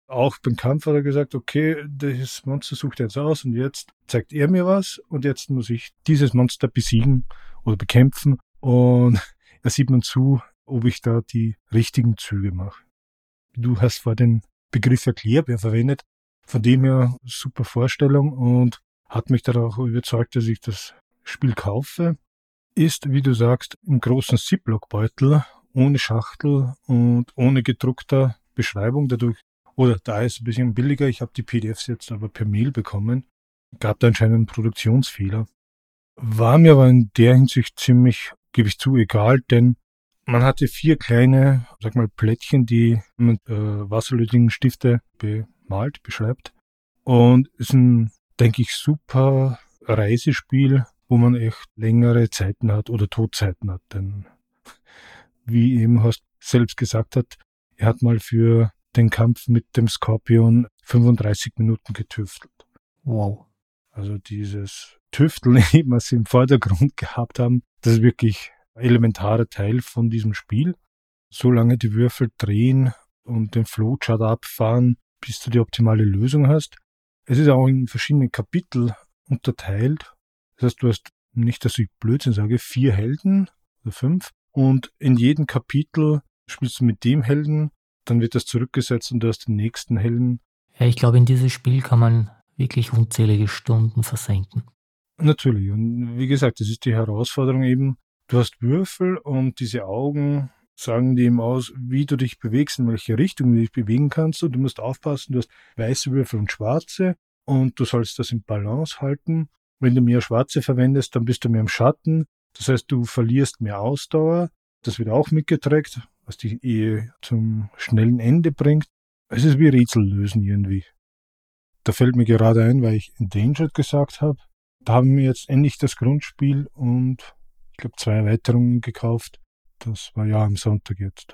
Auch beim Kampf hat er gesagt, okay, das Monster sucht er jetzt aus und jetzt zeigt er mir was und jetzt muss ich dieses Monster besiegen oder bekämpfen und er sieht man zu, ob ich da die richtigen Züge mache. Du hast vor den Begriff Erklärbär verwendet, von dem her super Vorstellung und hat mich darauf überzeugt, dass ich das Spiel kaufe. Ist, wie du sagst, im großen Ziploc-Beutel, ohne Schachtel und ohne gedruckter Beschreibung. Dadurch, oder da ist es ein bisschen billiger. Ich habe die PDFs jetzt aber per Mail bekommen. Gab da anscheinend einen Produktionsfehler. War mir aber in der Hinsicht ziemlich, gebe ich zu, egal, denn Man hatte vier kleine, sag mal, Plättchen, die mit äh, wasserlöslichen Stifte bemalt, beschreibt. Und ist ein, denke ich, super Reisespiel, wo man echt längere Zeiten hat oder Todzeiten hat. Denn wie eben hast selbst gesagt hat, er hat mal für den Kampf mit dem Skorpion 35 Minuten getüftelt. Wow. Also dieses Tüfteln, was sie im Vordergrund gehabt haben, das ist wirklich ein elementarer Teil von diesem Spiel. Solange die Würfel drehen und den Flowchart abfahren, bis du die optimale Lösung hast. Es ist auch in verschiedene Kapitel unterteilt. Das heißt, du hast nicht, dass ich Blödsinn sage, vier Helden oder fünf. Und in jedem Kapitel spielst du mit dem Helden, dann wird das zurückgesetzt und du hast den nächsten Helden. Ja, ich glaube, in dieses Spiel kann man wirklich unzählige Stunden versenken. Natürlich. Und wie gesagt, das ist die Herausforderung eben. Du hast Würfel und diese Augen sagen dem aus, wie du dich bewegst, in welche Richtung du dich bewegen kannst. Und du musst aufpassen, du hast weiße Würfel und schwarze und du sollst das im Balance halten. Wenn du mehr schwarze verwendest, dann bist du mehr im Schatten. Das heißt, du verlierst mehr Ausdauer. Das wird auch mitgeträgt, was die Ehe zum schnellen Ende bringt. Es ist wie Rätsel lösen irgendwie. Da fällt mir gerade ein, weil ich Endangered gesagt habe. Da haben wir jetzt endlich das Grundspiel und ich glaube zwei Erweiterungen gekauft. Das war ja am Sonntag jetzt.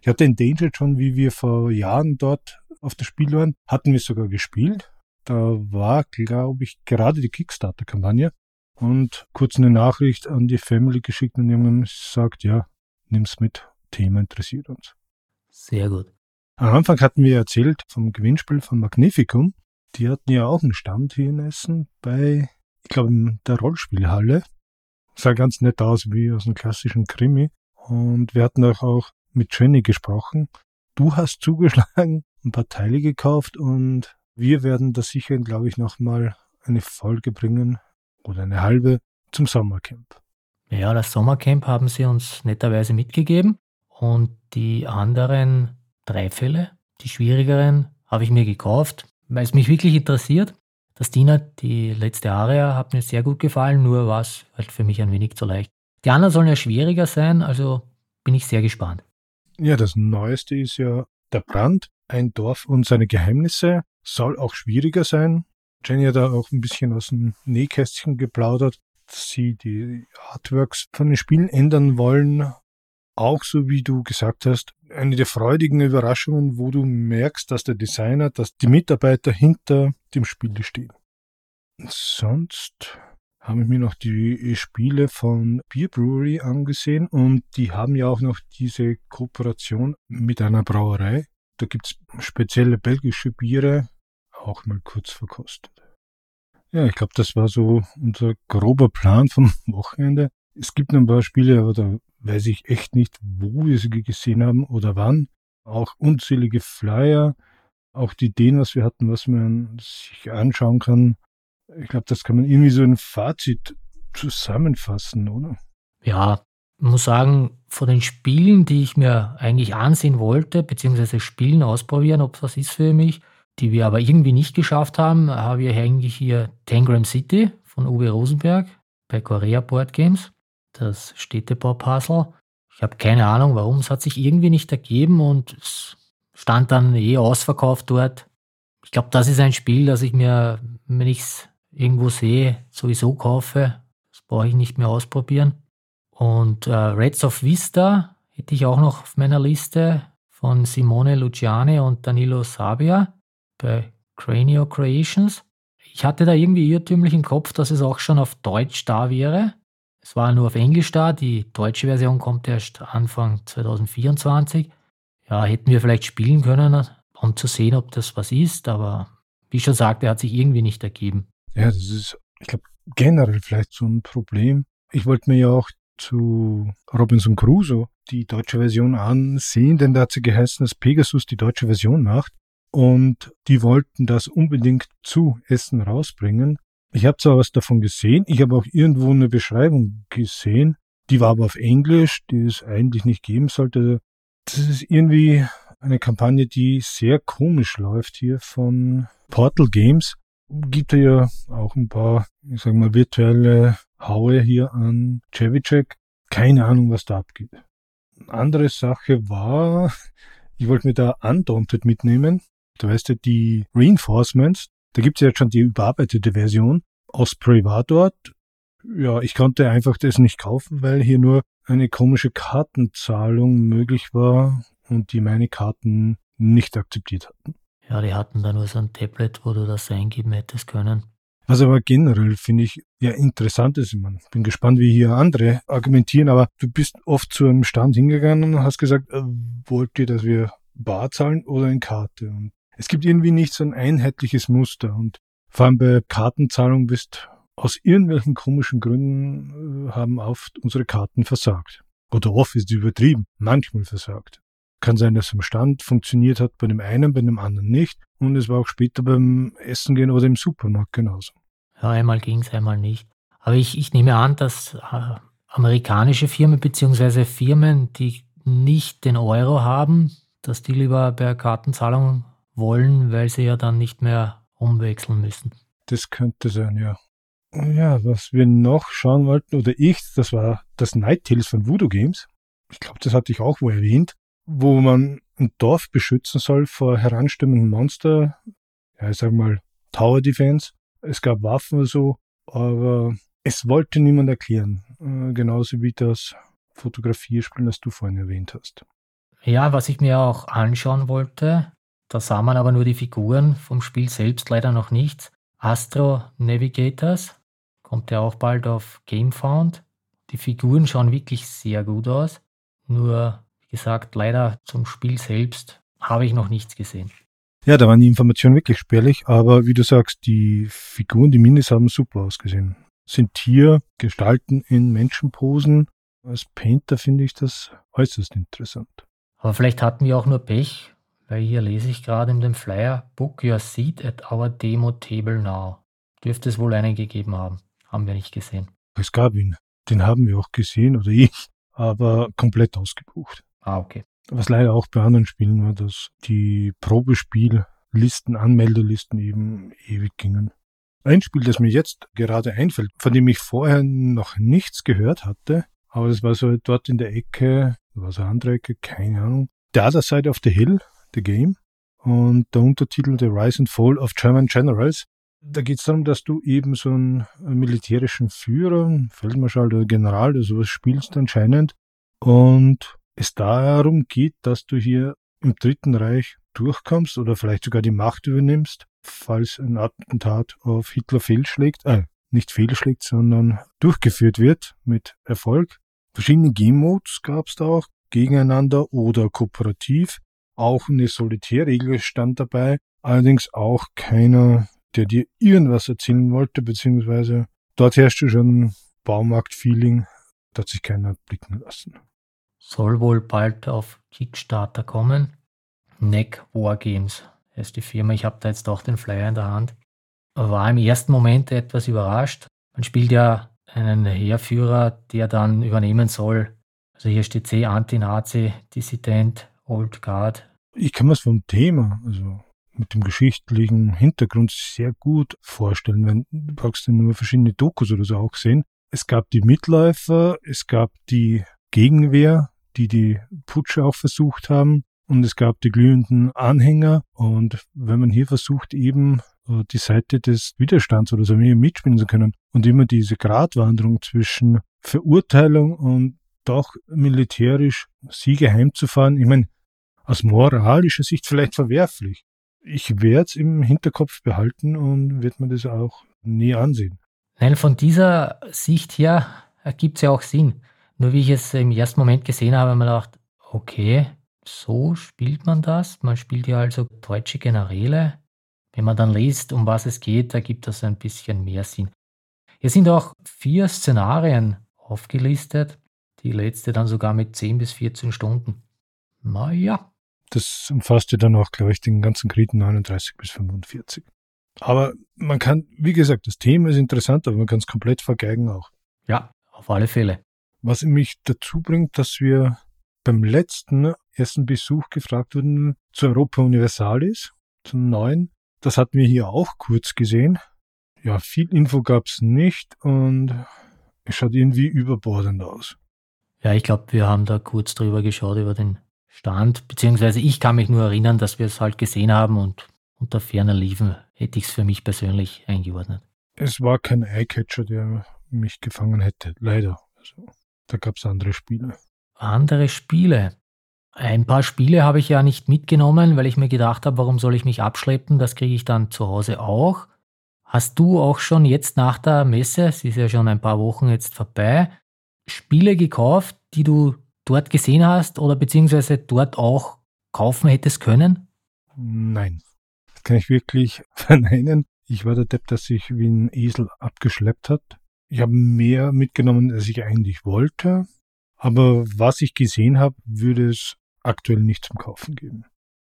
Ich hatte Endangered schon, wie wir vor Jahren dort auf das Spiel waren, hatten wir sogar gespielt. Da war, glaube ich, gerade die Kickstarter-Kampagne und kurz eine Nachricht an die Family geschickt und irgendwann gesagt, ja, nimm's mit, Thema interessiert uns. Sehr gut. Am Anfang hatten wir erzählt vom Gewinnspiel von Magnificum. Die hatten ja auch einen Stand hier in Essen bei, ich glaube, in der Rollspielhalle. Sah ganz nett aus, wie aus einem klassischen Krimi. Und wir hatten auch mit Jenny gesprochen. Du hast zugeschlagen, ein paar Teile gekauft und wir werden da sicher, glaube ich, nochmal eine Folge bringen oder eine halbe zum Sommercamp. Ja, das Sommercamp haben sie uns netterweise mitgegeben und die anderen drei Fälle, die schwierigeren, habe ich mir gekauft, weil es mich wirklich interessiert. Das Diener, die letzte Aria, hat mir sehr gut gefallen, nur war es halt für mich ein wenig zu leicht. Die anderen sollen ja schwieriger sein, also bin ich sehr gespannt. Ja, das Neueste ist ja der Brand, ein Dorf und seine Geheimnisse. Soll auch schwieriger sein. Jenny hat da auch ein bisschen aus dem Nähkästchen geplaudert, dass sie die Artworks von den Spielen ändern wollen. Auch so wie du gesagt hast, eine der freudigen Überraschungen, wo du merkst, dass der Designer, dass die Mitarbeiter hinter dem Spiel stehen. Sonst habe ich mir noch die Spiele von Beer Brewery angesehen und die haben ja auch noch diese Kooperation mit einer Brauerei. Da gibt es spezielle belgische Biere, auch mal kurz verkostet. Ja, ich glaube, das war so unser grober Plan vom Wochenende. Es gibt noch ein paar Spiele, aber da weiß ich echt nicht, wo wir sie gesehen haben oder wann. Auch unzählige Flyer, auch die Ideen, was wir hatten, was man sich anschauen kann. Ich glaube, das kann man irgendwie so ein Fazit zusammenfassen, oder? Ja, muss sagen, von den Spielen, die ich mir eigentlich ansehen wollte, beziehungsweise Spielen ausprobieren, ob das ist für mich, die wir aber irgendwie nicht geschafft haben, habe ich eigentlich hier Tangram City von Uwe Rosenberg bei Korea Board Games, das Städtebau-Puzzle. Ich habe keine Ahnung, warum, es hat sich irgendwie nicht ergeben und es stand dann eh ausverkauft dort. Ich glaube, das ist ein Spiel, das ich mir, wenn ich es irgendwo sehe, sowieso kaufe. Das brauche ich nicht mehr ausprobieren. Und äh, Reds of Vista hätte ich auch noch auf meiner Liste von Simone Luciani und Danilo Sabia bei Cranio Creations. Ich hatte da irgendwie irrtümlich im Kopf, dass es auch schon auf Deutsch da wäre. Es war nur auf Englisch da, die deutsche Version kommt erst Anfang 2024. Ja, hätten wir vielleicht spielen können, um zu sehen, ob das was ist, aber wie ich schon sagte, hat sich irgendwie nicht ergeben. Ja, das ist, ich glaube, generell vielleicht so ein Problem. Ich wollte mir ja auch zu Robinson Crusoe die deutsche Version ansehen, denn da hat sie geheißen, dass Pegasus die deutsche Version macht. Und die wollten das unbedingt zu Essen rausbringen. Ich habe zwar was davon gesehen, ich habe auch irgendwo eine Beschreibung gesehen, die war aber auf Englisch, die es eigentlich nicht geben sollte. Das ist irgendwie eine Kampagne, die sehr komisch läuft hier von Portal Games. Gibt ja auch ein paar, ich sag mal, virtuelle Haue hier an Cevicek. Keine Ahnung, was da abgeht. andere Sache war, ich wollte mir da Undaunted mitnehmen. Du weißt ja, die Reinforcements, da gibt es ja jetzt schon die überarbeitete Version. Osprey war dort. Ja, ich konnte einfach das nicht kaufen, weil hier nur eine komische Kartenzahlung möglich war und die meine Karten nicht akzeptiert hatten. Ja, die hatten da nur so ein Tablet, wo du das eingeben hättest können. Was aber generell finde ich ja interessant ist, ich bin gespannt, wie hier andere argumentieren, aber du bist oft zu einem Stand hingegangen und hast gesagt, äh, wollt ihr, dass wir bar zahlen oder in Karte? Und es gibt irgendwie nicht so ein einheitliches Muster und vor allem bei Kartenzahlung bist aus irgendwelchen komischen Gründen äh, haben oft unsere Karten versagt. Oder oft ist übertrieben, manchmal versagt. Kann sein, dass am Stand funktioniert hat bei dem einen, bei dem anderen nicht. Und es war auch später beim Essen gehen oder im Supermarkt genauso. Ja, einmal ging es, einmal nicht. Aber ich, ich nehme an, dass äh, amerikanische Firmen beziehungsweise Firmen, die nicht den Euro haben, dass die lieber per Kartenzahlung wollen, weil sie ja dann nicht mehr umwechseln müssen. Das könnte sein, ja. Ja, was wir noch schauen wollten, oder ich, das war das Night Tales von Voodoo Games. Ich glaube, das hatte ich auch wohl erwähnt, wo man ein Dorf beschützen soll vor heranstimmenden Monster. Ja, ich sag mal Tower Defense es gab Waffen so, aber es wollte niemand erklären. Äh, genauso wie das Fotografierspiel, das du vorhin erwähnt hast. Ja, was ich mir auch anschauen wollte, da sah man aber nur die Figuren, vom Spiel selbst leider noch nichts. Astro Navigators kommt ja auch bald auf GameFound. Die Figuren schauen wirklich sehr gut aus. Nur, gesagt, leider zum Spiel selbst habe ich noch nichts gesehen. Ja, da waren die Informationen wirklich spärlich, aber wie du sagst, die Figuren, die Minis haben super ausgesehen. Sind Tiergestalten in Menschenposen. Als Painter finde ich das äußerst interessant. Aber vielleicht hatten wir auch nur Pech, weil hier lese ich gerade in dem Flyer, Book your seat at our demo table now. Dürfte es wohl einen gegeben haben. Haben wir nicht gesehen. Es gab ihn. Den haben wir auch gesehen, oder ich, aber komplett ausgebucht. Ah, okay. Was leider auch bei anderen Spielen war, dass die Probespiellisten, Anmeldelisten eben ewig gingen. Ein Spiel, das mir jetzt gerade einfällt, von dem ich vorher noch nichts gehört hatte, aber das war so dort in der Ecke, war so eine andere Ecke, keine Ahnung. The Other Side of the Hill, The Game. Und der Untertitel The Rise and Fall of German Generals. Da geht es darum, dass du eben so einen militärischen Führer, Feldmarschall oder General oder sowas spielst anscheinend. Und es darum geht, dass du hier im Dritten Reich durchkommst oder vielleicht sogar die Macht übernimmst, falls ein Attentat auf Hitler fehlschlägt, äh, nicht fehlschlägt, sondern durchgeführt wird mit Erfolg. Verschiedene Game-Modes gab es da auch, gegeneinander oder kooperativ. Auch eine Solitärregel stand dabei, allerdings auch keiner, der dir irgendwas erzählen wollte, beziehungsweise dort herrschte schon Baumarkt-Feeling, da hat sich keiner blicken lassen soll wohl bald auf Kickstarter kommen. Neck Wargames heißt die Firma. Ich habe da jetzt auch den Flyer in der Hand. War im ersten Moment etwas überrascht. Man spielt ja einen Heerführer, der dann übernehmen soll. Also hier steht C, Anti-Nazi, Dissident, Old Guard. Ich kann mir das vom Thema, also mit dem geschichtlichen Hintergrund sehr gut vorstellen, wenn du brauchst ja nur verschiedene Dokus oder so auch sehen. Es gab die Mitläufer, es gab die Gegenwehr, die die Putsche auch versucht haben. Und es gab die glühenden Anhänger. Und wenn man hier versucht, eben äh, die Seite des Widerstands oder so mitspielen zu können und immer diese Gratwanderung zwischen Verurteilung und doch militärisch Siege heimzufahren, ich meine, aus moralischer Sicht vielleicht verwerflich. Ich werde es im Hinterkopf behalten und werde mir das auch nie ansehen. Nein, von dieser Sicht her ergibt es ja auch Sinn. Nur wie ich es im ersten Moment gesehen habe, habe ich mir gedacht, okay, so spielt man das. Man spielt ja also deutsche Generäle. Wenn man dann liest, um was es geht, ergibt das ein bisschen mehr Sinn. Hier sind auch vier Szenarien aufgelistet. Die letzte dann sogar mit 10 bis 14 Stunden. Naja. Das umfasst ja dann auch, glaube ich, den ganzen Krieg 39 bis 45. Aber man kann, wie gesagt, das Thema ist interessant, aber man kann es komplett vergeigen auch. Ja, auf alle Fälle. Was mich dazu bringt, dass wir beim letzten ersten Besuch gefragt wurden zu Europa Universalis, zum neuen. Das hatten wir hier auch kurz gesehen. Ja, viel Info gab's nicht und es schaut irgendwie überbordend aus. Ja, ich glaube, wir haben da kurz drüber geschaut über den Stand, beziehungsweise ich kann mich nur erinnern, dass wir es halt gesehen haben und unter ferner Liefen hätte ich es für mich persönlich eingeordnet. Es war kein Eyecatcher, der mich gefangen hätte, leider. Also, da gab es andere Spiele. Andere Spiele. Ein paar Spiele habe ich ja nicht mitgenommen, weil ich mir gedacht habe, warum soll ich mich abschleppen? Das kriege ich dann zu Hause auch. Hast du auch schon jetzt nach der Messe, es ist ja schon ein paar Wochen jetzt vorbei, Spiele gekauft, die du dort gesehen hast oder beziehungsweise dort auch kaufen hättest können? Nein. Das kann ich wirklich verneinen. Ich war der Depp, der sich wie ein Esel abgeschleppt hat. Ich habe mehr mitgenommen, als ich eigentlich wollte. Aber was ich gesehen habe, würde es aktuell nicht zum Kaufen geben.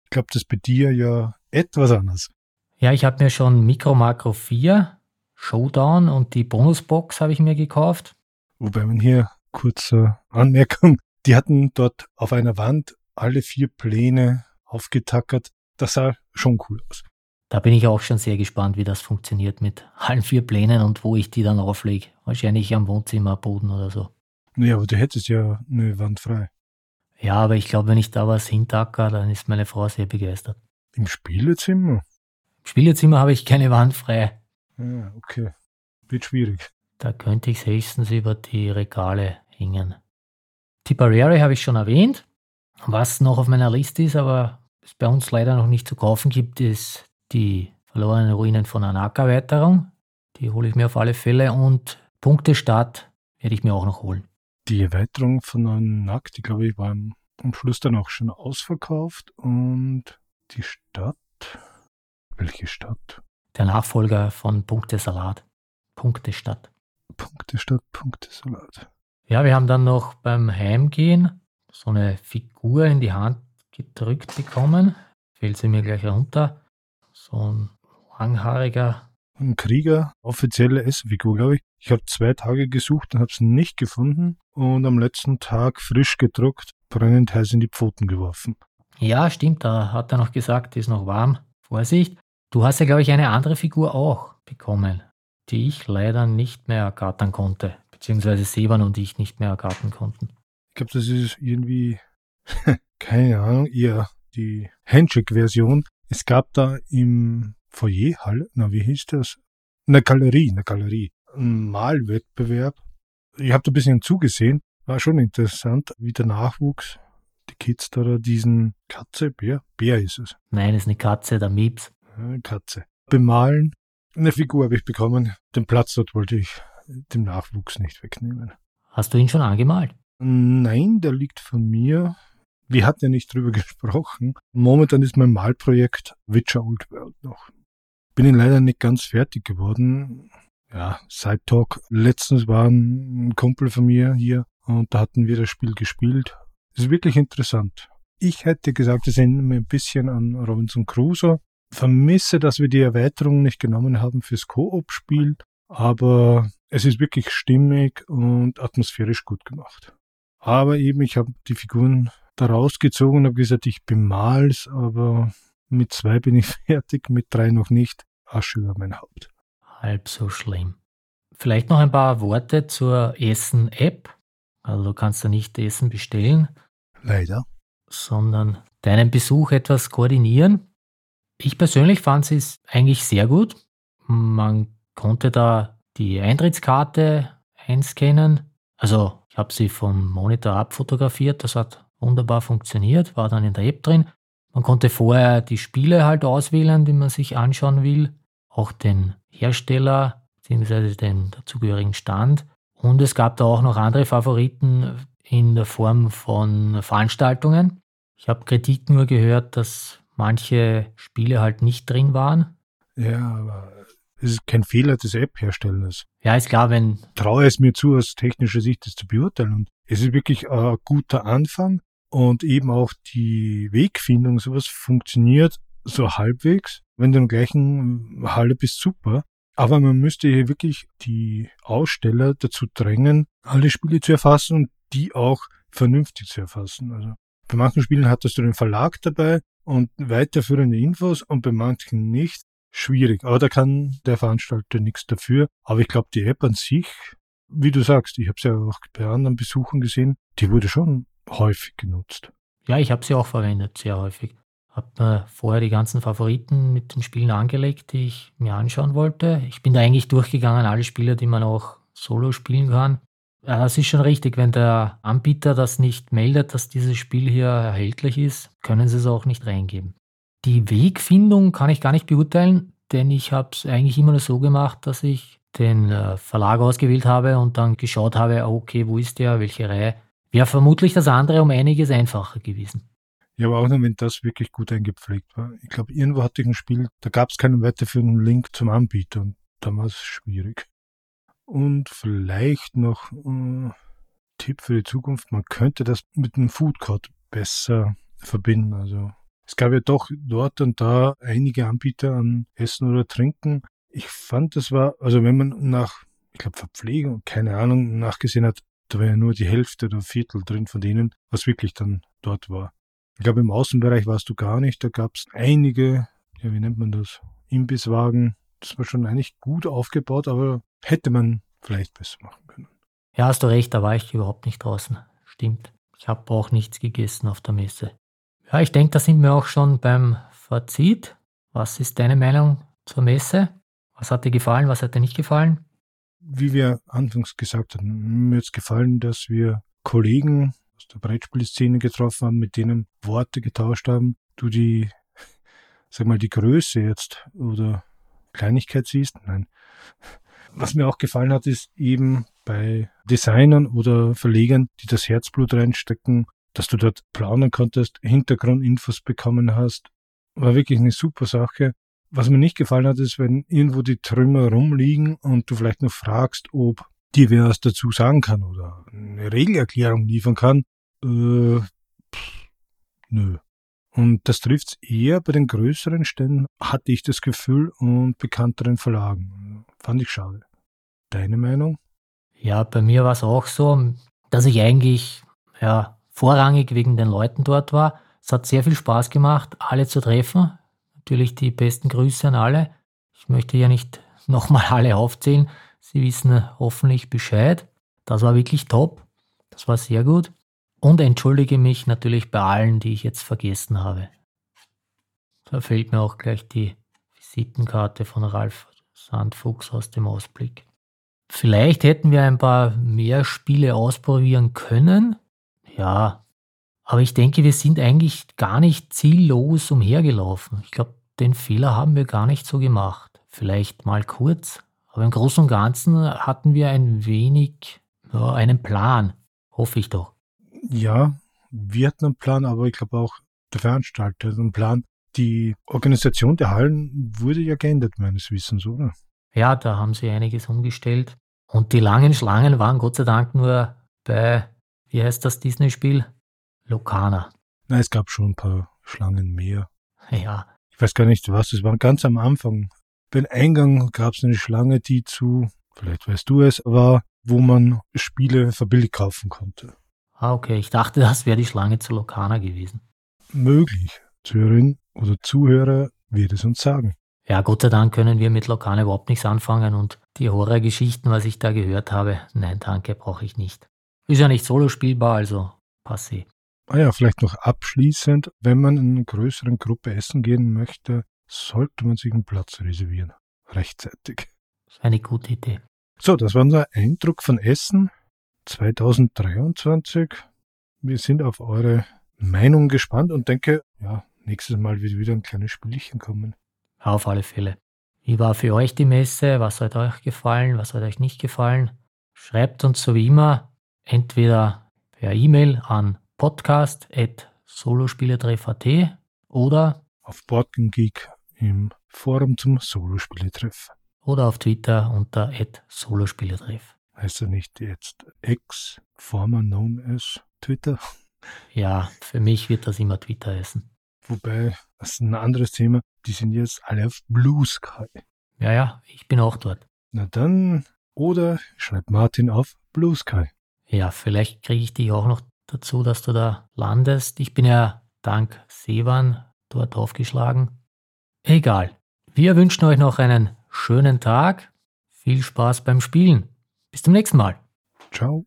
Ich glaube, das ist bei dir ja etwas anders. Ja, ich habe mir schon Micro Macro 4, Showdown und die Bonusbox habe ich mir gekauft. Wobei man hier kurze Anmerkung, die hatten dort auf einer Wand alle vier Pläne aufgetackert. Das sah schon cool aus. Da bin ich auch schon sehr gespannt, wie das funktioniert mit allen vier Plänen und wo ich die dann auflege. Wahrscheinlich am Wohnzimmerboden oder so. Naja, aber du hättest ja eine Wand frei. Ja, aber ich glaube, wenn ich da was hintacker, dann ist meine Frau sehr begeistert. Im Spielezimmer? Im Spielezimmer habe ich keine Wand frei. Ja, okay. Wird schwierig. Da könnte ich höchstens über die Regale hängen. Tipperary habe ich schon erwähnt. Was noch auf meiner Liste ist, aber es bei uns leider noch nicht zu kaufen gibt, ist die verlorenen Ruinen von Anak-Erweiterung. Die hole ich mir auf alle Fälle und Punktestadt werde ich mir auch noch holen. Die Erweiterung von Anak, die glaube ich war am Schluss dann auch schon ausverkauft und die Stadt, welche Stadt? Der Nachfolger von Punktesalat. Punktestadt. Punktestadt, Punktesalat. Ja, wir haben dann noch beim Heimgehen so eine Figur in die Hand gedrückt bekommen. Fällt sie mir gleich runter. So ein langhaariger. Ein Krieger, offizielle S-Figur, glaube ich. Ich habe zwei Tage gesucht und habe es nicht gefunden und am letzten Tag frisch gedruckt, brennend heiß in die Pfoten geworfen. Ja, stimmt, da hat er noch gesagt, ist noch warm. Vorsicht. Du hast ja, glaube ich, eine andere Figur auch bekommen, die ich leider nicht mehr ergattern konnte beziehungsweise Seban und ich nicht mehr ergarten konnten. Ich glaube, das ist irgendwie, keine Ahnung, eher die Handshake-Version. Es gab da im Foyerhall, na, wie hieß das? In der Galerie, in der Galerie, ein Malwettbewerb. Ich habe da ein bisschen zugesehen, war schon interessant, wie der Nachwuchs, die Kids da diesen Katze, Bär, Bär ist es. Nein, ist eine Katze, der Mieps. Katze. Bemalen. Eine Figur habe ich bekommen. Den Platz dort wollte ich dem Nachwuchs nicht wegnehmen. Hast du ihn schon angemalt? Nein, der liegt von mir. Wir hatten ja nicht drüber gesprochen. Momentan ist mein Malprojekt Witcher Old World noch. Bin ihn leider nicht ganz fertig geworden. Ja, Side Talk. Letztens war ein Kumpel von mir hier und da hatten wir das Spiel gespielt. Ist wirklich interessant. Ich hätte gesagt, es erinnert mir ein bisschen an Robinson Crusoe. Vermisse, dass wir die Erweiterung nicht genommen haben fürs Koop-Spiel, aber es ist wirklich stimmig und atmosphärisch gut gemacht. Aber eben, ich habe die Figuren da rausgezogen und habe gesagt, ich bemal's, aber mit zwei bin ich fertig, mit drei noch nicht. Asche über mein Haupt. Halb so schlimm. Vielleicht noch ein paar Worte zur Essen-App. Also du kannst da nicht Essen bestellen. Leider. Sondern deinen Besuch etwas koordinieren. Ich persönlich fand es eigentlich sehr gut. Man konnte da die Eintrittskarte einscannen. Also ich habe sie vom Monitor abfotografiert, das hat wunderbar funktioniert, war dann in der App drin. Man konnte vorher die Spiele halt auswählen, die man sich anschauen will, auch den Hersteller bzw. den dazugehörigen Stand. Und es gab da auch noch andere Favoriten in der Form von Veranstaltungen. Ich habe Kritik nur gehört, dass manche Spiele halt nicht drin waren. Ja, aber es ist kein Fehler des App-Herstellers. Ja, ist klar, wenn. Traue es mir zu, aus technischer Sicht das zu beurteilen. Und es ist wirklich ein guter Anfang und eben auch die Wegfindung, sowas funktioniert so halbwegs. Wenn du im gleichen Halle bist, super. Aber man müsste hier wirklich die Aussteller dazu drängen, alle Spiele zu erfassen und die auch vernünftig zu erfassen. Also bei manchen Spielen hattest du den Verlag dabei und weiterführende Infos und bei manchen nicht schwierig. Aber da kann der Veranstalter nichts dafür. Aber ich glaube, die App an sich wie du sagst, ich habe es ja auch bei anderen Besuchen gesehen, die wurde schon häufig genutzt. Ja, ich habe sie auch verwendet, sehr häufig. Habe mir vorher die ganzen Favoriten mit den Spielen angelegt, die ich mir anschauen wollte. Ich bin da eigentlich durchgegangen, alle Spiele, die man auch solo spielen kann. Ja, es ist schon richtig, wenn der Anbieter das nicht meldet, dass dieses Spiel hier erhältlich ist, können sie es auch nicht reingeben. Die Wegfindung kann ich gar nicht beurteilen, denn ich habe es eigentlich immer nur so gemacht, dass ich den äh, Verlag ausgewählt habe und dann geschaut habe, okay, wo ist der, welche Reihe. Wäre vermutlich das andere um einiges einfacher gewesen. Ja, aber auch nur, wenn das wirklich gut eingepflegt war. Ich glaube, irgendwo hatte ich ein Spiel, da gab es keinen weiterführenden Link zum Anbieter und da war es schwierig. Und vielleicht noch äh, Tipp für die Zukunft, man könnte das mit einem Foodcode besser verbinden. Also es gab ja doch dort und da einige Anbieter an Essen oder Trinken. Ich fand, das war, also wenn man nach, ich glaube, Verpflegung, keine Ahnung, nachgesehen hat, da war ja nur die Hälfte oder Viertel drin von denen, was wirklich dann dort war. Ich glaube, im Außenbereich warst du gar nicht. Da gab es einige, ja, wie nennt man das? Imbisswagen. Das war schon eigentlich gut aufgebaut, aber hätte man vielleicht besser machen können. Ja, hast du recht, da war ich überhaupt nicht draußen. Stimmt. Ich habe auch nichts gegessen auf der Messe. Ja, ich denke, da sind wir auch schon beim Fazit. Was ist deine Meinung zur Messe? Was hat dir gefallen, was hat dir nicht gefallen? Wie wir anfangs gesagt hatten, mir es gefallen, dass wir Kollegen aus der Brettspielszene getroffen haben, mit denen Worte getauscht haben, du die, sag mal, die Größe jetzt oder Kleinigkeit siehst. Nein. Was mir auch gefallen hat, ist eben bei Designern oder Verlegern, die das Herzblut reinstecken, dass du dort planen konntest, Hintergrundinfos bekommen hast. War wirklich eine super Sache. Was mir nicht gefallen hat, ist, wenn irgendwo die Trümmer rumliegen und du vielleicht noch fragst, ob dir wer was dazu sagen kann oder eine Regelerklärung liefern kann, äh, pff, nö. Und das trifft's eher bei den größeren Ständen, hatte ich das Gefühl, und bekannteren Verlagen. Fand ich schade. Deine Meinung? Ja, bei mir war es auch so, dass ich eigentlich ja, vorrangig wegen den Leuten dort war. Es hat sehr viel Spaß gemacht, alle zu treffen. Natürlich die besten Grüße an alle. Ich möchte ja nicht nochmal alle aufzählen. Sie wissen hoffentlich Bescheid. Das war wirklich top. Das war sehr gut und entschuldige mich natürlich bei allen, die ich jetzt vergessen habe. Da fehlt mir auch gleich die Visitenkarte von Ralf Sandfuchs aus dem Ausblick. Vielleicht hätten wir ein paar mehr Spiele ausprobieren können. Ja, aber ich denke, wir sind eigentlich gar nicht ziellos umhergelaufen. Ich glaube, den Fehler haben wir gar nicht so gemacht. Vielleicht mal kurz, aber im Großen und Ganzen hatten wir ein wenig ja, einen Plan, hoffe ich doch ja, wir hatten einen Plan, aber ich glaube auch der Veranstalter hat einen Plan. Die Organisation der Hallen wurde ja geändert, meines Wissens, oder? Ja, da haben sie einiges umgestellt. Und die langen Schlangen waren Gott sei Dank nur bei, wie heißt das Disney-Spiel? Lokana. Nein, es gab schon ein paar Schlangen mehr. Ja. Ich weiß gar nicht was, es war ganz am Anfang. Beim Eingang gab es eine Schlange, die zu, vielleicht weißt du es, war, wo man Spiele verbilligt kaufen konnte. Ah, okay. Ich dachte, das wäre die Schlange zu Lokana gewesen. Möglich. Zuhörerin oder Zuhörer wird es uns sagen. Ja, Gott sei Dank können wir mit Lokana überhaupt nichts anfangen und die Horrorgeschichten, was ich da gehört habe, nein, danke, brauche ich nicht. Ist ja nicht solo spielbar, also passé. Ah ja, vielleicht noch abschließend, wenn man in einer größeren Gruppe essen gehen möchte, sollte man sich einen Platz reservieren. Rechtzeitig. Das ist eine gute Idee. So, das war unser Eindruck von Essen. 2023. Wir sind auf eure Meinung gespannt und denke, ja, nächstes Mal wird wieder ein kleines Spielchen kommen. Auf alle Fälle. Wie war für euch die Messe? Was hat euch gefallen? Was hat euch nicht gefallen? Schreibt uns so wie immer entweder per E-Mail an podcast.solospieletreff.at oder auf Boardgamegeek im Forum zum Solospieletreff. Oder auf Twitter unter @solospieletreff heißt er nicht jetzt Ex, former known as Twitter? Ja, für mich wird das immer Twitter heißen. Wobei, das ist ein anderes Thema, die sind jetzt alle auf Blue Sky. Ja, ja, ich bin auch dort. Na dann, oder schreibt Martin auf Blue Sky. Ja, vielleicht kriege ich dich auch noch dazu, dass du da landest. Ich bin ja dank Sevan dort aufgeschlagen. Egal. Wir wünschen euch noch einen schönen Tag. Viel Spaß beim Spielen. Bis zum nächsten Mal. Ciao.